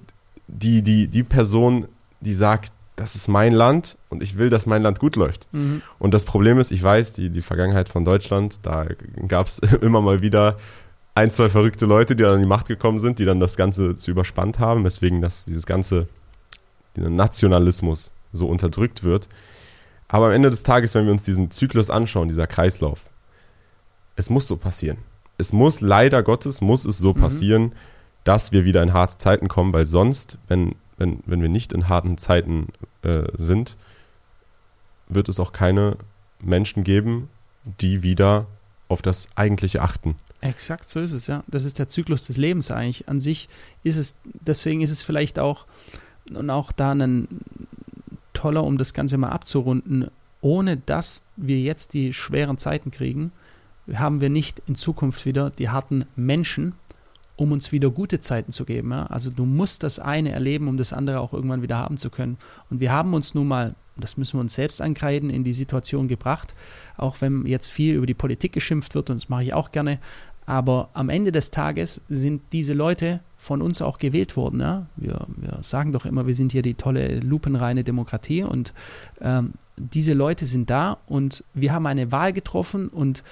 B: die, die, die Person, die sagt, das ist mein Land und ich will, dass mein Land gut läuft. Mhm. Und das Problem ist, ich weiß, die, die Vergangenheit von Deutschland, da gab es immer mal wieder ein, zwei verrückte Leute, die dann an die Macht gekommen sind, die dann das Ganze zu überspannt haben, weswegen das, dieses ganze dieser Nationalismus so unterdrückt wird. Aber am Ende des Tages, wenn wir uns diesen Zyklus anschauen, dieser Kreislauf, es muss so passieren. Es muss leider Gottes, muss es so mhm. passieren, dass wir wieder in harte Zeiten kommen, weil sonst, wenn, wenn, wenn wir nicht in harten Zeiten äh, sind, wird es auch keine Menschen geben, die wieder auf das Eigentliche achten.
A: Exakt, so ist es, ja. Das ist der Zyklus des Lebens eigentlich. An sich ist es, deswegen ist es vielleicht auch, und auch da ein, toller, um das Ganze mal abzurunden, ohne dass wir jetzt die schweren Zeiten kriegen, haben wir nicht in Zukunft wieder die harten Menschen, um uns wieder gute Zeiten zu geben. Ja? Also du musst das eine erleben, um das andere auch irgendwann wieder haben zu können. Und wir haben uns nun mal, das müssen wir uns selbst ankreiden, in die Situation gebracht, auch wenn jetzt viel über die Politik geschimpft wird, und das mache ich auch gerne, aber am Ende des Tages sind diese Leute von uns auch gewählt worden. Ja? Wir, wir sagen doch immer, wir sind hier die tolle, lupenreine Demokratie und ähm, diese Leute sind da und wir haben eine Wahl getroffen und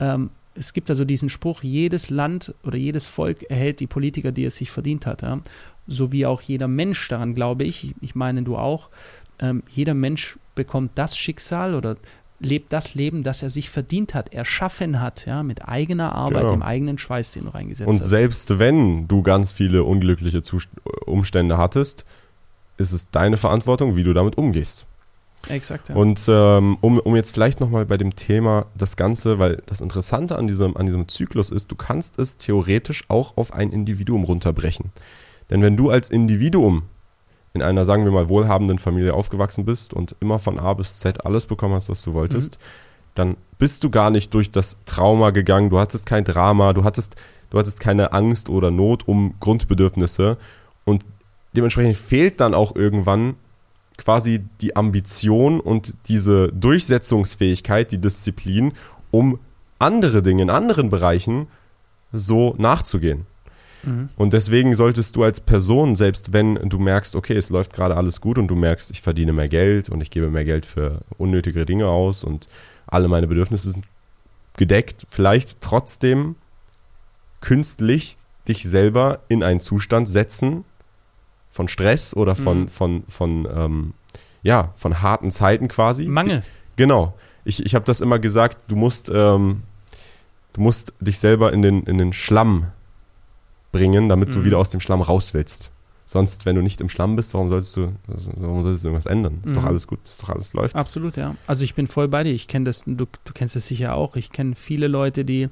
A: ähm, es gibt also diesen Spruch, jedes Land oder jedes Volk erhält die Politiker, die es sich verdient hat. Ja? So wie auch jeder Mensch daran, glaube ich, ich meine du auch, ähm, jeder Mensch bekommt das Schicksal oder lebt das Leben, das er sich verdient hat, erschaffen hat, ja, mit eigener Arbeit, genau. dem eigenen Schweiß, den du reingesetzt
B: Und
A: hast.
B: Und selbst wenn du ganz viele unglückliche Zust Umstände hattest, ist es deine Verantwortung, wie du damit umgehst.
A: Exakt. Ja.
B: Und ähm, um, um jetzt vielleicht nochmal bei dem Thema das Ganze, weil das Interessante an diesem, an diesem Zyklus ist, du kannst es theoretisch auch auf ein Individuum runterbrechen. Denn wenn du als Individuum in einer, sagen wir mal, wohlhabenden Familie aufgewachsen bist und immer von A bis Z alles bekommen hast, was du wolltest, mhm. dann bist du gar nicht durch das Trauma gegangen, du hattest kein Drama, du hattest, du hattest keine Angst oder Not um Grundbedürfnisse und dementsprechend fehlt dann auch irgendwann quasi die Ambition und diese Durchsetzungsfähigkeit, die Disziplin, um andere Dinge in anderen Bereichen so nachzugehen. Mhm. Und deswegen solltest du als Person, selbst wenn du merkst, okay, es läuft gerade alles gut und du merkst, ich verdiene mehr Geld und ich gebe mehr Geld für unnötige Dinge aus und alle meine Bedürfnisse sind gedeckt, vielleicht trotzdem künstlich dich selber in einen Zustand setzen von Stress oder von, mhm. von, von, ähm, ja, von harten Zeiten quasi.
A: Mangel.
B: Genau. Ich, ich habe das immer gesagt, du musst, ähm, du musst dich selber in den, in den Schlamm bringen, damit mhm. du wieder aus dem Schlamm raus willst. Sonst, wenn du nicht im Schlamm bist, warum solltest du, warum solltest du irgendwas ändern? Ist mhm. doch alles gut, ist doch alles läuft.
A: Absolut, ja. Also ich bin voll bei dir. Ich kenne das, du, du kennst das sicher auch. Ich kenne viele Leute, die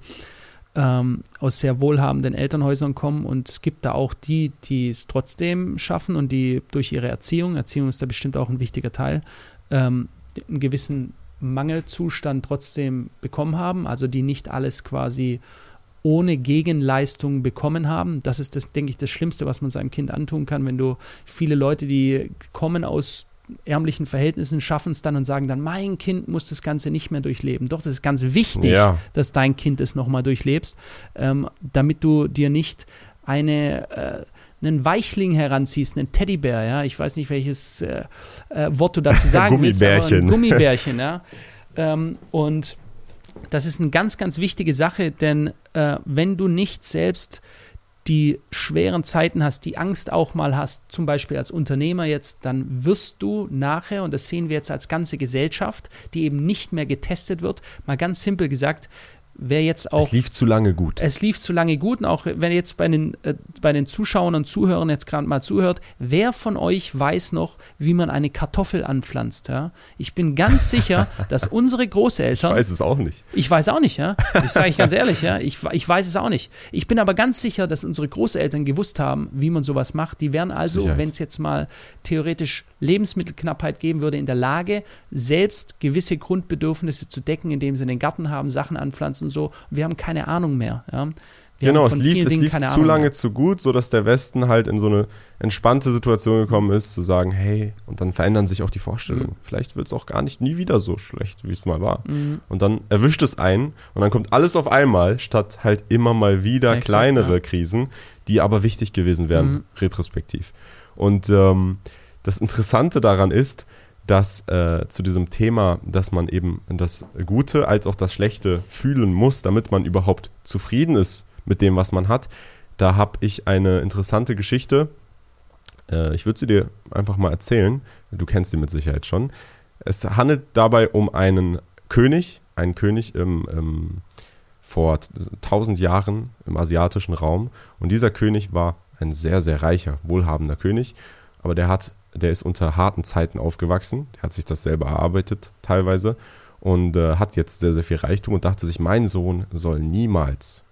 A: ähm, aus sehr wohlhabenden Elternhäusern kommen und es gibt da auch die, die es trotzdem schaffen und die durch ihre Erziehung, Erziehung ist da bestimmt auch ein wichtiger Teil, ähm, einen gewissen Mangelzustand trotzdem bekommen haben, also die nicht alles quasi ohne Gegenleistung bekommen haben. Das ist, das, denke ich, das Schlimmste, was man seinem Kind antun kann, wenn du viele Leute, die kommen aus ärmlichen Verhältnissen, schaffen es dann und sagen dann, mein Kind muss das Ganze nicht mehr durchleben. Doch, das ist ganz wichtig, ja. dass dein Kind es nochmal durchlebst, ähm, damit du dir nicht eine äh, einen Weichling heranziehst, einen Teddybär, ja, ich weiß nicht, welches äh, äh, Wort du dazu sagen
B: willst, aber ein
A: Gummibärchen, ja. Ähm, und das ist eine ganz, ganz wichtige Sache, denn äh, wenn du nicht selbst die schweren Zeiten hast, die Angst auch mal hast, zum Beispiel als Unternehmer jetzt, dann wirst du nachher, und das sehen wir jetzt als ganze Gesellschaft, die eben nicht mehr getestet wird, mal ganz simpel gesagt, wer jetzt auch.
B: Es lief zu lange gut.
A: Es lief zu lange gut. Und auch wenn ihr jetzt bei den, äh, bei den Zuschauern und Zuhörern jetzt gerade mal zuhört, wer von euch weiß noch, wie man eine Kartoffel anpflanzt? Ja? Ich bin ganz sicher, dass unsere Großeltern.
B: Ich weiß es auch nicht.
A: Ich weiß auch nicht, ja. Ich sage ich ganz ehrlich, ja. Ich, ich weiß es auch nicht. Ich bin aber ganz sicher, dass unsere Großeltern gewusst haben, wie man sowas macht. Die wären also, wenn es jetzt mal theoretisch Lebensmittelknappheit geben würde, in der Lage, selbst gewisse Grundbedürfnisse zu decken, indem sie einen Garten haben, Sachen anpflanzen und so. Wir haben keine Ahnung mehr. Ja.
B: Wir genau, es lief, es lief zu Ahnung lange mehr. zu gut, sodass der Westen halt in so eine entspannte Situation gekommen ist, zu sagen, hey, und dann verändern sich auch die Vorstellungen. Mhm. Vielleicht wird es auch gar nicht nie wieder so schlecht, wie es mal war. Mhm. Und dann erwischt es einen und dann kommt alles auf einmal, statt halt immer mal wieder Exakt, kleinere ja. Krisen, die aber wichtig gewesen wären, mhm. retrospektiv. Und ähm, das Interessante daran ist, dass äh, zu diesem Thema, dass man eben das Gute als auch das Schlechte fühlen muss, damit man überhaupt zufrieden ist mit dem, was man hat, da habe ich eine interessante Geschichte. Äh, ich würde sie dir einfach mal erzählen. Du kennst sie mit Sicherheit schon. Es handelt dabei um einen König, einen König im, im, vor tausend Jahren im asiatischen Raum. Und dieser König war ein sehr, sehr reicher, wohlhabender König. Aber der hat der ist unter harten Zeiten aufgewachsen, der hat sich das selber erarbeitet teilweise und äh, hat jetzt sehr, sehr viel Reichtum und dachte sich, mein Sohn soll niemals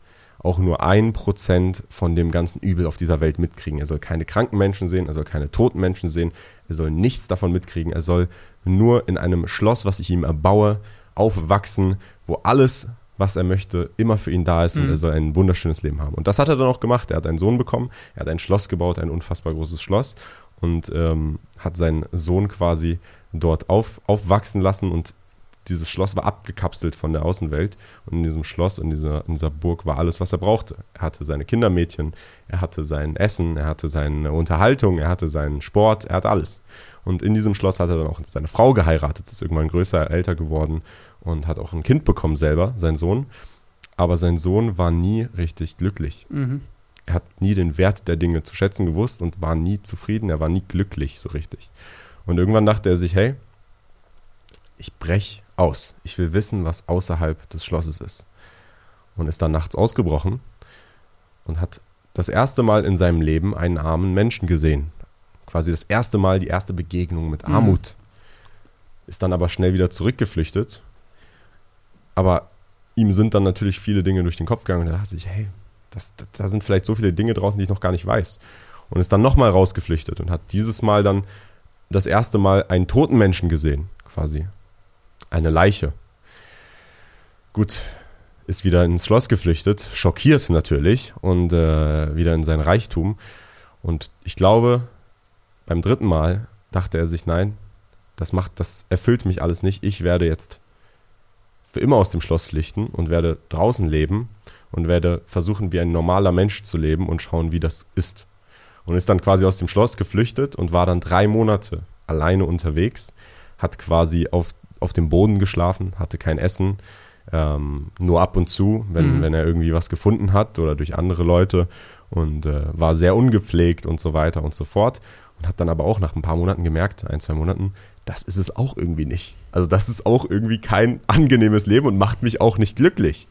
B: auch nur ein Prozent von dem ganzen Übel auf dieser Welt mitkriegen. Er soll keine kranken Menschen sehen, er soll keine toten Menschen sehen, er soll nichts davon mitkriegen, er soll nur in einem Schloss, was ich ihm erbaue, aufwachsen, wo alles, was er möchte, immer für ihn da ist mhm. und er soll ein wunderschönes Leben haben. Und das hat er dann auch gemacht. Er hat einen Sohn bekommen, er hat ein Schloss gebaut, ein unfassbar großes Schloss und ähm, hat seinen Sohn quasi dort auf, aufwachsen lassen und dieses Schloss war abgekapselt von der Außenwelt und in diesem Schloss, in dieser, in dieser Burg war alles, was er brauchte. Er hatte seine Kindermädchen, er hatte sein Essen, er hatte seine Unterhaltung, er hatte seinen Sport, er hatte alles. Und in diesem Schloss hat er dann auch seine Frau geheiratet, ist irgendwann größer, älter geworden und hat auch ein Kind bekommen selber, sein Sohn. Aber sein Sohn war nie richtig glücklich. Mhm er hat nie den Wert der Dinge zu schätzen gewusst und war nie zufrieden, er war nie glücklich so richtig. Und irgendwann dachte er sich, hey, ich brech aus. Ich will wissen, was außerhalb des Schlosses ist. Und ist dann nachts ausgebrochen und hat das erste Mal in seinem Leben einen armen Menschen gesehen. Quasi das erste Mal die erste Begegnung mit mhm. Armut. Mhm. Ist dann aber schnell wieder zurückgeflüchtet. Aber ihm sind dann natürlich viele Dinge durch den Kopf gegangen und er dachte sich, hey, das, da sind vielleicht so viele Dinge draußen, die ich noch gar nicht weiß. Und ist dann nochmal rausgeflüchtet und hat dieses Mal dann das erste Mal einen toten Menschen gesehen, quasi. Eine Leiche. Gut, ist wieder ins Schloss geflüchtet, schockiert natürlich und äh, wieder in sein Reichtum. Und ich glaube, beim dritten Mal dachte er sich, nein, das macht, das erfüllt mich alles nicht. Ich werde jetzt für immer aus dem Schloss flüchten und werde draußen leben und werde versuchen, wie ein normaler Mensch zu leben und schauen, wie das ist. Und ist dann quasi aus dem Schloss geflüchtet und war dann drei Monate alleine unterwegs, hat quasi auf, auf dem Boden geschlafen, hatte kein Essen, ähm, nur ab und zu, wenn, mhm. wenn er irgendwie was gefunden hat oder durch andere Leute und äh, war sehr ungepflegt und so weiter und so fort. Und hat dann aber auch nach ein paar Monaten gemerkt, ein, zwei Monaten, das ist es auch irgendwie nicht. Also das ist auch irgendwie kein angenehmes Leben und macht mich auch nicht glücklich.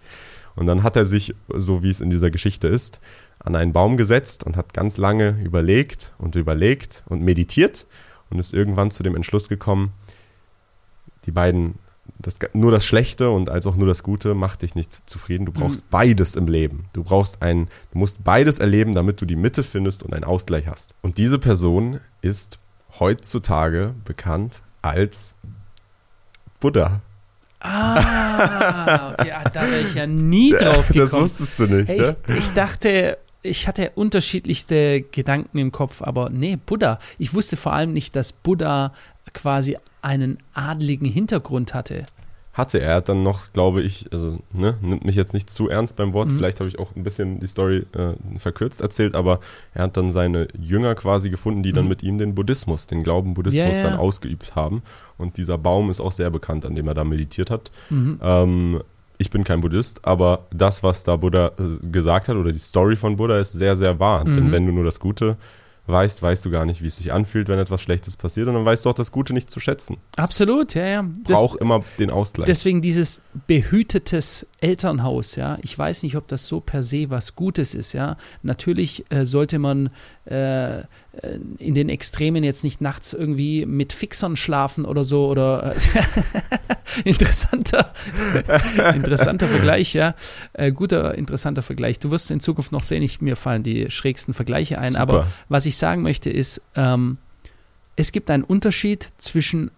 B: Und dann hat er sich, so wie es in dieser Geschichte ist, an einen Baum gesetzt und hat ganz lange überlegt und überlegt und meditiert und ist irgendwann zu dem Entschluss gekommen, die beiden das, nur das Schlechte und als auch nur das Gute macht dich nicht zufrieden. Du mhm. brauchst mhm. beides im Leben. Du brauchst ein, du musst beides erleben, damit du die Mitte findest und einen Ausgleich hast. Und diese Person ist heutzutage bekannt als Buddha.
A: Ah, okay, ah, da wäre ich ja nie drauf gekommen.
B: Das wusstest du nicht,
A: hey,
B: ja?
A: ich, ich dachte, ich hatte unterschiedlichste Gedanken im Kopf, aber nee, Buddha. Ich wusste vor allem nicht, dass Buddha quasi einen adligen Hintergrund hatte.
B: Hatte er. hat dann noch, glaube ich, also ne, nimmt mich jetzt nicht zu ernst beim Wort. Mhm. Vielleicht habe ich auch ein bisschen die Story äh, verkürzt erzählt, aber er hat dann seine Jünger quasi gefunden, die mhm. dann mit ihm den Buddhismus, den Glauben Buddhismus ja. dann ausgeübt haben. Und dieser Baum ist auch sehr bekannt, an dem er da meditiert hat. Mhm. Ähm, ich bin kein Buddhist, aber das, was da Buddha gesagt hat oder die Story von Buddha ist sehr, sehr wahr. Denn mhm. wenn du nur das Gute weißt, weißt du gar nicht, wie es sich anfühlt, wenn etwas Schlechtes passiert und dann weißt du auch das Gute nicht zu schätzen.
A: Absolut, ja, ja.
B: Braucht immer den Ausgleich.
A: Deswegen dieses behütetes Elternhaus, ja. Ich weiß nicht, ob das so per se was Gutes ist, ja. Natürlich äh, sollte man äh, äh, in den Extremen jetzt nicht nachts irgendwie mit Fixern schlafen oder so oder äh, interessanter, interessanter Vergleich, ja. Äh, guter, interessanter Vergleich. Du wirst in Zukunft noch sehen, ich, mir fallen die schrägsten Vergleiche ein, Super. aber was ich sagen möchte ist, ähm, es gibt einen Unterschied zwischen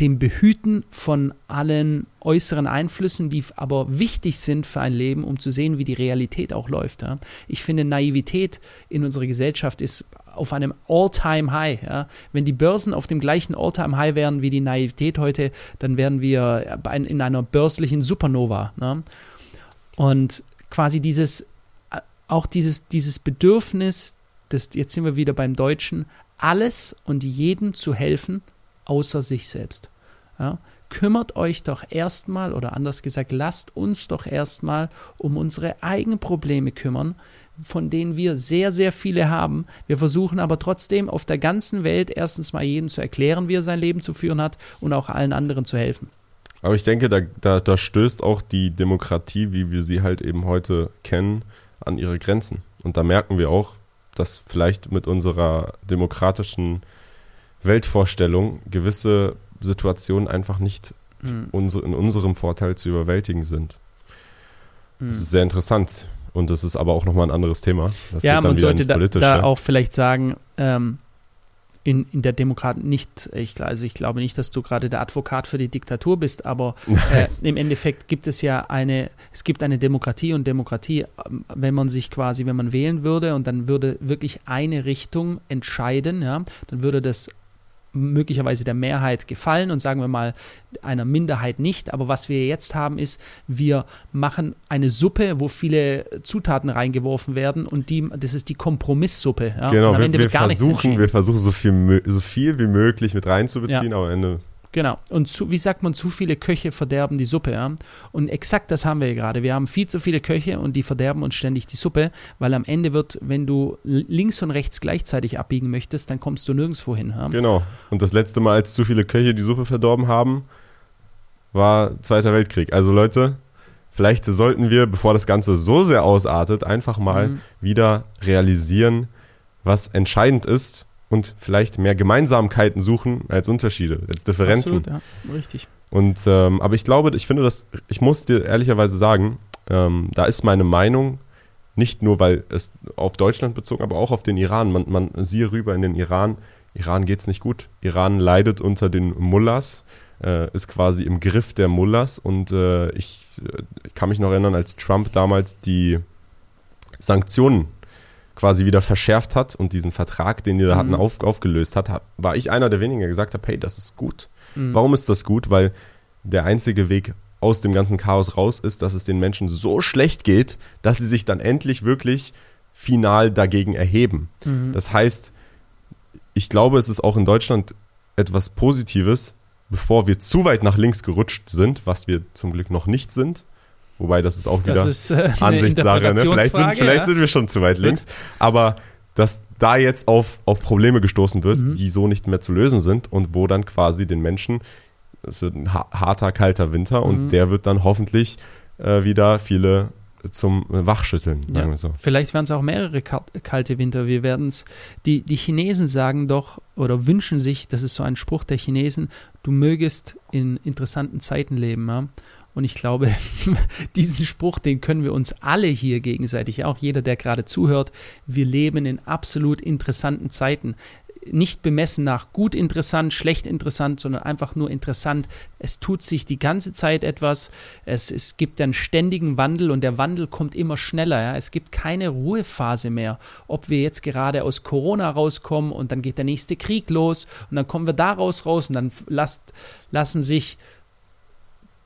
A: dem Behüten von allen äußeren Einflüssen, die aber wichtig sind für ein Leben, um zu sehen, wie die Realität auch läuft. Ja. Ich finde, Naivität in unserer Gesellschaft ist auf einem All-Time-High. Ja. Wenn die Börsen auf dem gleichen All-Time-High wären wie die Naivität heute, dann wären wir in einer börslichen Supernova. Ne. Und quasi dieses, auch dieses, dieses Bedürfnis, das, jetzt sind wir wieder beim Deutschen, alles und jedem zu helfen, außer sich selbst. Ja? Kümmert euch doch erstmal, oder anders gesagt, lasst uns doch erstmal um unsere eigenen Probleme kümmern, von denen wir sehr, sehr viele haben. Wir versuchen aber trotzdem auf der ganzen Welt erstens mal jedem zu erklären, wie er sein Leben zu führen hat und auch allen anderen zu helfen.
B: Aber ich denke, da, da, da stößt auch die Demokratie, wie wir sie halt eben heute kennen, an ihre Grenzen. Und da merken wir auch, dass vielleicht mit unserer demokratischen Weltvorstellung gewisse Situationen einfach nicht mhm. in unserem Vorteil zu überwältigen sind. Mhm. Das ist sehr interessant. Und das ist aber auch nochmal ein anderes Thema. Das
A: ja, man sollte da, da, auch vielleicht sagen, ähm, in, in der Demokratie nicht, ich, also ich glaube nicht, dass du gerade der Advokat für die Diktatur bist, aber äh, im Endeffekt gibt es ja eine, es gibt eine Demokratie und Demokratie, ähm, wenn man sich quasi, wenn man wählen würde und dann würde wirklich eine Richtung entscheiden, ja, dann würde das möglicherweise der Mehrheit gefallen und sagen wir mal einer Minderheit nicht. Aber was wir jetzt haben, ist, wir machen eine Suppe, wo viele Zutaten reingeworfen werden und die, das ist die Kompromisssuppe. Ja?
B: Genau, wir, wir versuchen, wir versuchen so viel, so viel wie möglich mit reinzubeziehen, ja. aber am Ende
A: Genau. Und zu, wie sagt man, zu viele Köche verderben die Suppe. Ja? Und exakt das haben wir gerade. Wir haben viel zu viele Köche und die verderben uns ständig die Suppe, weil am Ende wird, wenn du links und rechts gleichzeitig abbiegen möchtest, dann kommst du nirgendwo hin. Ja?
B: Genau. Und das letzte Mal, als zu viele Köche die Suppe verdorben haben, war Zweiter Weltkrieg. Also Leute, vielleicht sollten wir, bevor das Ganze so sehr ausartet, einfach mal mhm. wieder realisieren, was entscheidend ist und vielleicht mehr Gemeinsamkeiten suchen als Unterschiede, als Differenzen.
A: Absolut, ja, richtig.
B: Und ähm, aber ich glaube, ich finde das, ich muss dir ehrlicherweise sagen, ähm, da ist meine Meinung nicht nur, weil es auf Deutschland bezogen, aber auch auf den Iran. Man, man siehe rüber in den Iran. Iran geht es nicht gut. Iran leidet unter den Mullahs, äh, ist quasi im Griff der Mullahs. Und äh, ich, ich kann mich noch erinnern, als Trump damals die Sanktionen quasi wieder verschärft hat und diesen Vertrag, den die da hatten,
A: Mhm.
B: auf, aufgelöst hat, war ich einer der wenigen, der gesagt habe, hey, das ist gut.
A: Mhm.
B: Warum ist das gut? Weil der einzige Weg aus dem ganzen Chaos raus ist, dass es den Menschen so schlecht geht, dass sie sich dann endlich wirklich final dagegen erheben.
A: Mhm.
B: Das heißt, ich glaube, es ist auch in Deutschland etwas Positives, bevor wir zu weit nach links gerutscht sind, was wir zum Glück noch nicht sind. Wobei das ist auch wieder
A: ist äh,
B: Ansichtssache. Ne? Vielleicht, sind, vielleicht
A: ja.
B: sind wir schon zu weit links. Aber dass da jetzt auf, auf Probleme gestoßen wird,
A: Mhm.
B: die so nicht mehr zu lösen sind und wo dann quasi den Menschen, es wird ein ha- harter, kalter Winter und
A: Mhm.
B: der wird dann hoffentlich äh, wieder viele zum Wachschütteln, sagen
A: Ja.
B: wir so.
A: Vielleicht werden es auch mehrere kal- kalte Winter. Wir werden es. Die, die Chinesen sagen doch oder wünschen sich, das ist so ein Spruch der Chinesen, du mögest in interessanten Zeiten leben. Ja? Und ich glaube, diesen Spruch, den können wir uns alle hier gegenseitig, auch jeder, der gerade zuhört, wir leben in absolut interessanten Zeiten. Nicht bemessen nach gut interessant, schlecht interessant, sondern einfach nur interessant. Es tut sich die ganze Zeit etwas. Es, es gibt einen ständigen Wandel und der Wandel kommt immer schneller. Ja. Es gibt keine Ruhephase mehr. Ob wir jetzt gerade aus Corona rauskommen und dann geht der nächste Krieg los und dann kommen wir daraus raus und dann lasst, lassen sich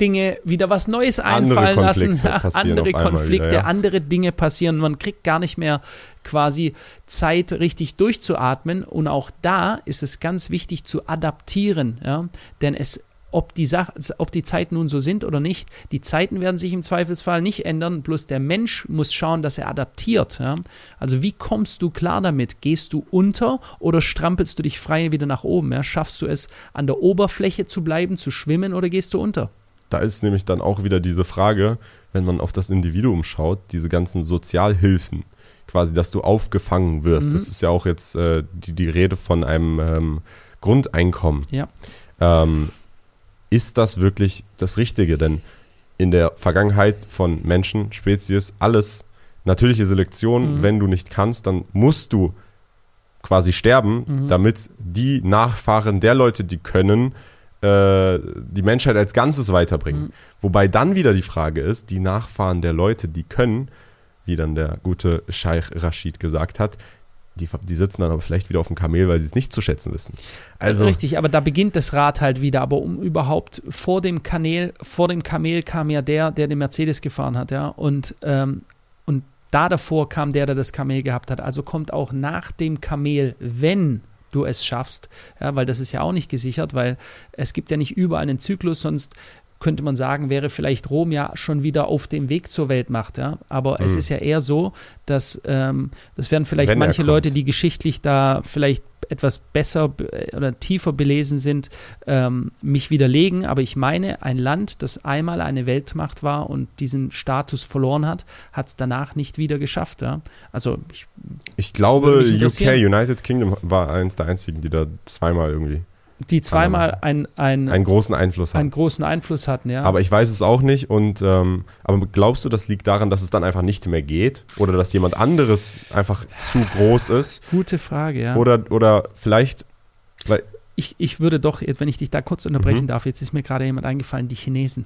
A: Dinge wieder was Neues
B: Andere
A: einfallen lassen. Andere
B: auf einmal
A: Konflikte,
B: wieder, ja.
A: andere Dinge passieren. Man kriegt gar nicht mehr quasi Zeit, richtig durchzuatmen. Und auch da ist es ganz wichtig zu adaptieren. Ja? Denn es ob die, Sach ob die Zeiten nun so sind oder nicht, die Zeiten werden sich im Zweifelsfall nicht ändern, bloß der Mensch muss schauen, dass er adaptiert. Ja? Also wie kommst du klar damit? Gehst du unter oder strampelst du dich frei wieder nach oben? Ja? Schaffst du es, an der Oberfläche zu bleiben, zu schwimmen oder gehst du unter?
B: Da ist nämlich dann auch wieder diese Frage, wenn man auf das Individuum schaut, diese ganzen Sozialhilfen, quasi, dass du aufgefangen wirst.
A: Mhm.
B: Das ist ja auch jetzt äh, die, die Rede von einem ähm, Grundeinkommen.
A: Ja.
B: Ähm, ist das wirklich das Richtige? Denn in der Vergangenheit von Menschen, Spezies, alles natürliche Selektion,
A: Mhm.
B: wenn du nicht kannst, dann musst du quasi sterben,
A: Mhm.
B: damit die Nachfahren der Leute, die können, äh, die Menschheit als Ganzes weiterbringen.
A: Mhm.
B: Wobei dann wieder die Frage ist, die Nachfahren der Leute, die können, wie dann der gute Scheich Rashid gesagt hat, die, die sitzen dann aber vielleicht wieder auf dem Kamel, weil sie es nicht zu schätzen wissen. Also,
A: Richtig, aber da beginnt das Rad halt wieder. Aber um überhaupt vor dem Kanäl, vor dem Kamel kam ja der, der den Mercedes gefahren hat, ja. Und, ähm, und da davor kam der, der das Kamel gehabt hat. Also kommt auch nach dem Kamel, wenn du es schaffst, ja, weil das ist ja auch nicht gesichert, weil es gibt ja nicht überall einen Zyklus, sonst könnte man sagen, wäre vielleicht Rom ja schon wieder auf dem Weg zur Weltmacht, ja. Aber es
B: Hm.
A: ist ja eher so, dass ähm, das werden vielleicht
B: Wenn
A: manche. Leute, die geschichtlich da vielleicht etwas besser be- oder tiefer belesen sind, ähm, mich widerlegen. Aber ich meine, ein Land, das einmal eine Weltmacht war und diesen Status verloren hat, hat es danach nicht wieder geschafft. Ja? Also ich,
B: ich glaube, UK. United Kingdom, war eins der einzigen, die da zweimal irgendwie
A: die zweimal ein, ein,
B: einen großen Einfluss haben.
A: einen großen Einfluss hatten, ja.
B: Aber ich weiß es auch nicht. Und ähm, aber glaubst du, das liegt daran, dass es dann einfach nicht mehr geht? Oder dass jemand anderes einfach zu groß ist?
A: Gute Frage, ja.
B: Oder, oder vielleicht, weil,
A: ich, ich würde doch, wenn ich dich da kurz unterbrechen
B: Mhm.
A: darf, jetzt ist mir gerade jemand eingefallen, die Chinesen.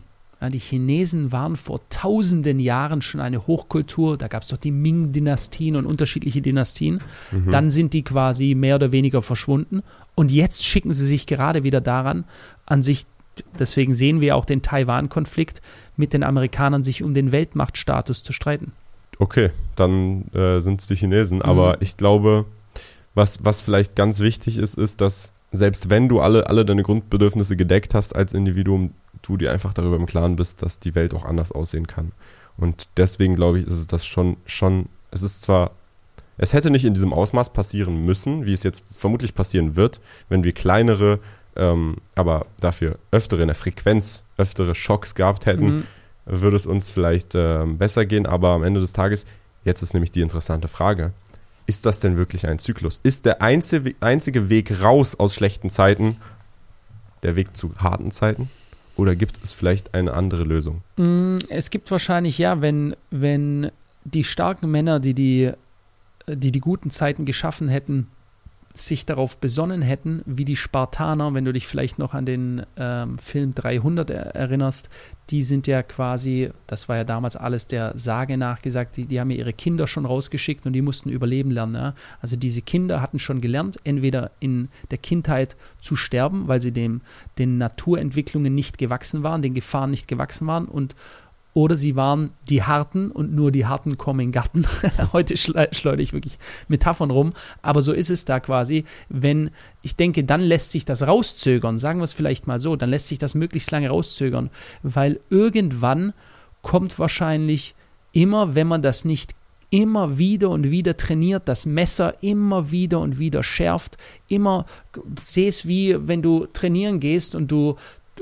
A: Die Chinesen waren vor tausenden Jahren schon eine Hochkultur. Da gab es doch die Ming-Dynastien und unterschiedliche Dynastien.
B: mhm.
A: Dann sind die quasi mehr oder weniger verschwunden. Und jetzt schicken sie sich gerade wieder daran, an sich, deswegen sehen wir auch den Taiwan-Konflikt, mit den Amerikanern sich um den Weltmachtstatus zu streiten.
B: okay, dann äh, sind es die Chinesen. Aber
A: Mhm.
B: ich glaube, was, was vielleicht ganz wichtig ist, ist, dass selbst wenn du alle, alle deine Grundbedürfnisse gedeckt hast als Individuum, du dir einfach darüber im Klaren bist, dass die Welt auch anders aussehen kann. Und deswegen glaube ich, ist es das schon, schon, es ist zwar, es hätte nicht in diesem Ausmaß passieren müssen, wie es jetzt vermutlich passieren wird, wenn wir kleinere, ähm, aber dafür öftere in der Frequenz, öftere Schocks gehabt hätten,
A: Mhm.
B: würde es uns vielleicht ähm, besser gehen, aber am Ende des Tages, jetzt ist nämlich die interessante Frage, ist das denn wirklich ein Zyklus? Ist der einzige, einzige Weg raus aus schlechten Zeiten der Weg zu harten Zeiten? Oder gibt es vielleicht eine andere Lösung?
A: Mm, Es gibt wahrscheinlich, ja, wenn, wenn die starken Männer, die die, die die guten Zeiten geschaffen hätten, sich darauf besonnen hätten, wie die Spartaner, wenn du dich vielleicht noch an den ähm, Film 300 er erinnerst, die sind ja quasi, das war ja damals alles der Sage nachgesagt, die, die haben ja ihre Kinder schon rausgeschickt und die mussten überleben lernen. Ja? Also diese Kinder hatten schon gelernt, entweder in der Kindheit zu sterben, weil sie dem, den Naturentwicklungen nicht gewachsen waren, den Gefahren nicht gewachsen waren und oder sie waren die Harten und nur die Harten kommen in Garten. Heute schleudere ich wirklich Metaphern rum, aber so ist es da quasi. Wenn ich denke, dann lässt sich das rauszögern, sagen wir es vielleicht mal so, dann lässt sich das möglichst lange rauszögern, weil irgendwann kommt wahrscheinlich immer, wenn man das nicht immer wieder und wieder trainiert, das Messer immer wieder und wieder schärft, immer, sehe es wie wenn du trainieren gehst und du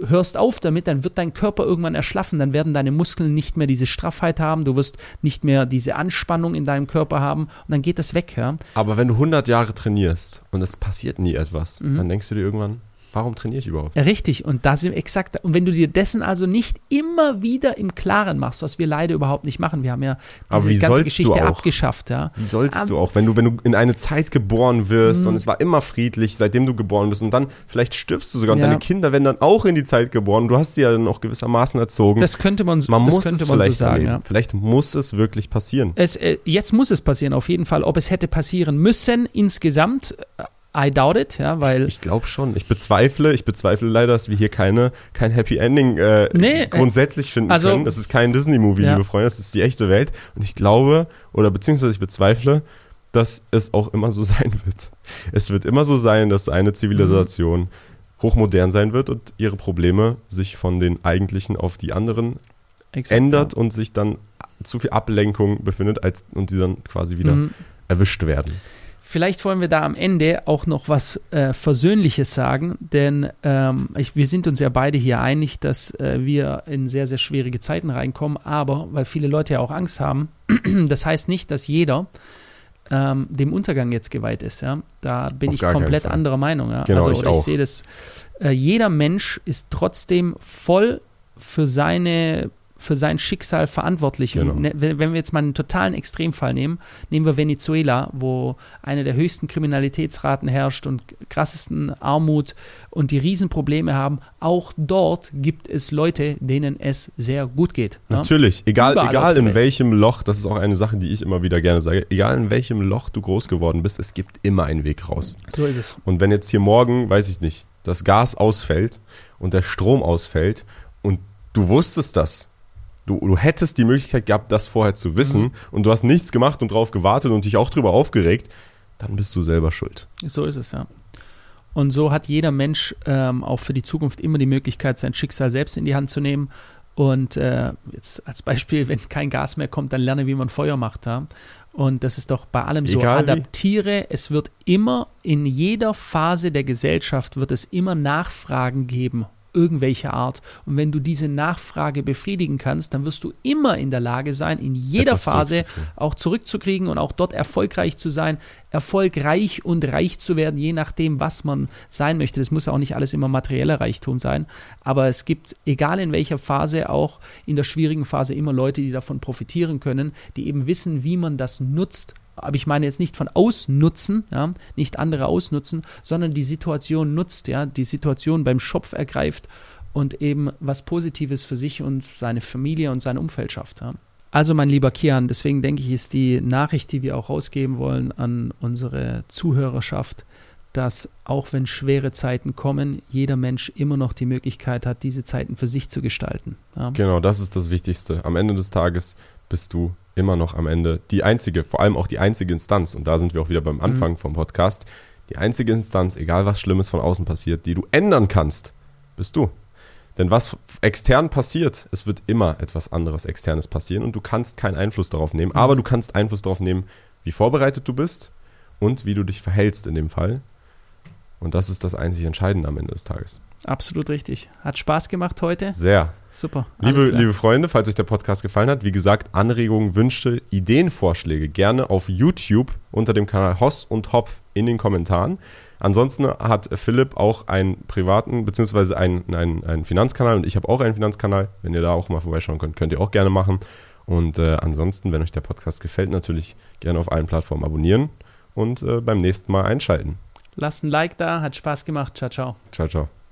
A: hörst auf damit, dann wird dein Körper irgendwann erschlaffen, dann werden deine Muskeln nicht mehr diese Straffheit haben, du wirst nicht mehr diese Anspannung in deinem Körper haben und dann geht das weg. Ja?
B: Aber wenn du 100 Jahre trainierst und es passiert nie etwas, mhm. dann denkst du dir irgendwann, Warum trainiere ich überhaupt?
A: Richtig, und da sind wir exakt. Und wenn du dir dessen also nicht immer wieder im Klaren machst, was wir leider überhaupt nicht machen, wir haben ja
B: diese ganze
A: Geschichte abgeschafft. Ja.
B: Wie sollst um, du auch, wenn du, wenn du in eine Zeit geboren wirst mhm. und es war immer friedlich, seitdem du geboren bist und dann vielleicht stirbst du sogar und ja. deine Kinder werden dann auch in die Zeit geboren. Du hast sie ja dann auch gewissermaßen erzogen.
A: Das könnte man,
B: man
A: das
B: muss
A: könnte
B: es
A: man
B: vielleicht
A: so sagen. Ja.
B: Vielleicht muss es wirklich passieren.
A: Es, äh, jetzt muss es passieren, auf jeden Fall. Ob es hätte passieren müssen insgesamt, I doubt it, ja, weil.
B: Ich, ich glaube schon. Ich bezweifle, ich bezweifle leider, dass wir hier keine, kein Happy Ending äh, nee, äh, grundsätzlich finden also, können. Das ist kein Disney-Movie, ja. liebe Freunde, das ist die echte Welt. Und ich glaube, oder beziehungsweise ich bezweifle, dass es auch immer so sein wird. Es wird immer so sein, dass eine Zivilisation mhm. hochmodern sein wird und ihre Probleme sich von den eigentlichen auf die anderen Exakt, ändert ja. und sich dann zu viel Ablenkung befindet als, und die dann quasi wieder mhm. erwischt werden.
A: Vielleicht wollen wir da am Ende auch noch was äh, Versöhnliches sagen, denn ähm, ich, wir sind uns ja beide hier einig, dass äh, wir in sehr, sehr schwierige Zeiten reinkommen, aber weil viele Leute ja auch Angst haben, das heißt nicht, dass jeder ähm, dem Untergang jetzt geweiht ist. Ja? Da bin Auf ich komplett anderer Meinung. Ja?
B: Genau,
A: also,
B: ich, ich
A: sehe das, äh, jeder Mensch ist trotzdem voll für seine für sein Schicksal verantwortlich. Genau. Ne, wenn wir jetzt mal einen totalen Extremfall nehmen, nehmen wir Venezuela, wo eine der höchsten Kriminalitätsraten herrscht und krassesten Armut und die Riesenprobleme haben. Auch dort gibt es Leute, denen es sehr gut geht.
B: Ne? Natürlich, egal, egal in welchem Loch, das ist auch eine Sache, die ich immer wieder gerne sage, egal in welchem Loch du groß geworden bist, es gibt immer einen Weg raus.
A: So ist es.
B: Und wenn jetzt hier morgen, weiß ich nicht, das Gas ausfällt und der Strom ausfällt und du wusstest das, Du, du hättest die Möglichkeit gehabt, das vorher zu wissen mhm. und du hast nichts gemacht und drauf gewartet und dich auch drüber aufgeregt, dann bist du selber schuld.
A: So ist es, ja. Und so hat jeder Mensch ähm, auch für die Zukunft immer die Möglichkeit, sein Schicksal selbst in die Hand zu nehmen. Und äh, jetzt als Beispiel, wenn kein Gas mehr kommt, dann lerne, wie man Feuer macht. Ja? Und das ist doch bei allem so. Egal Adaptiere, wie. es wird immer in jeder Phase der Gesellschaft wird es immer Nachfragen geben irgendwelcher Art. Und wenn du diese Nachfrage befriedigen kannst, dann wirst du immer in der Lage sein, in jeder Etwas Phase auch zurückzukriegen und auch dort erfolgreich zu sein, erfolgreich und reich zu werden, je nachdem, was man sein möchte. Das muss auch nicht alles immer materieller Reichtum sein, aber es gibt, egal in welcher Phase, auch in der schwierigen Phase immer Leute, die davon profitieren können, die eben wissen, wie man das nutzt aber ich meine jetzt nicht von ausnutzen, ja, nicht andere ausnutzen, sondern die Situation nutzt, ja, die Situation beim Schopf ergreift und eben was Positives für sich und seine Familie und sein Umfeld schafft. Ja. Also mein lieber Kian, deswegen denke ich, ist die Nachricht, die wir auch rausgeben wollen an unsere Zuhörerschaft, dass auch wenn schwere Zeiten kommen, jeder Mensch immer noch die Möglichkeit hat, diese Zeiten für sich zu gestalten.
B: Ja. Genau, das ist das Wichtigste. Am Ende des Tages bist du immer noch am Ende die einzige, vor allem auch die einzige Instanz, und da sind wir auch wieder beim Anfang mhm. vom Podcast, die einzige Instanz, egal was Schlimmes von außen passiert, die du ändern kannst, bist du. Denn was extern passiert, es wird immer etwas anderes externes passieren und du kannst keinen Einfluss darauf nehmen, mhm. aber du kannst Einfluss darauf nehmen, wie vorbereitet du bist und wie du dich verhältst in dem Fall. Und das ist das einzig Entscheidende am Ende des Tages.
A: Absolut richtig. Hat Spaß gemacht heute.
B: Sehr.
A: Super.
B: Liebe, liebe Freunde, falls euch der Podcast gefallen hat, wie gesagt, Anregungen, Wünsche, Ideenvorschläge gerne auf YouTube unter dem Kanal Hoss und Hopf in den Kommentaren. Ansonsten hat Philipp auch einen privaten, beziehungsweise einen, einen, einen Finanzkanal und ich habe auch einen Finanzkanal. Wenn ihr da auch mal vorbeischauen könnt, könnt ihr auch gerne machen. Und äh, ansonsten, wenn euch der Podcast gefällt, natürlich gerne auf allen Plattformen abonnieren und äh, beim nächsten Mal einschalten.
A: Lasst ein Like da, hat Spaß gemacht. Ciao, ciao.
B: Ciao, ciao.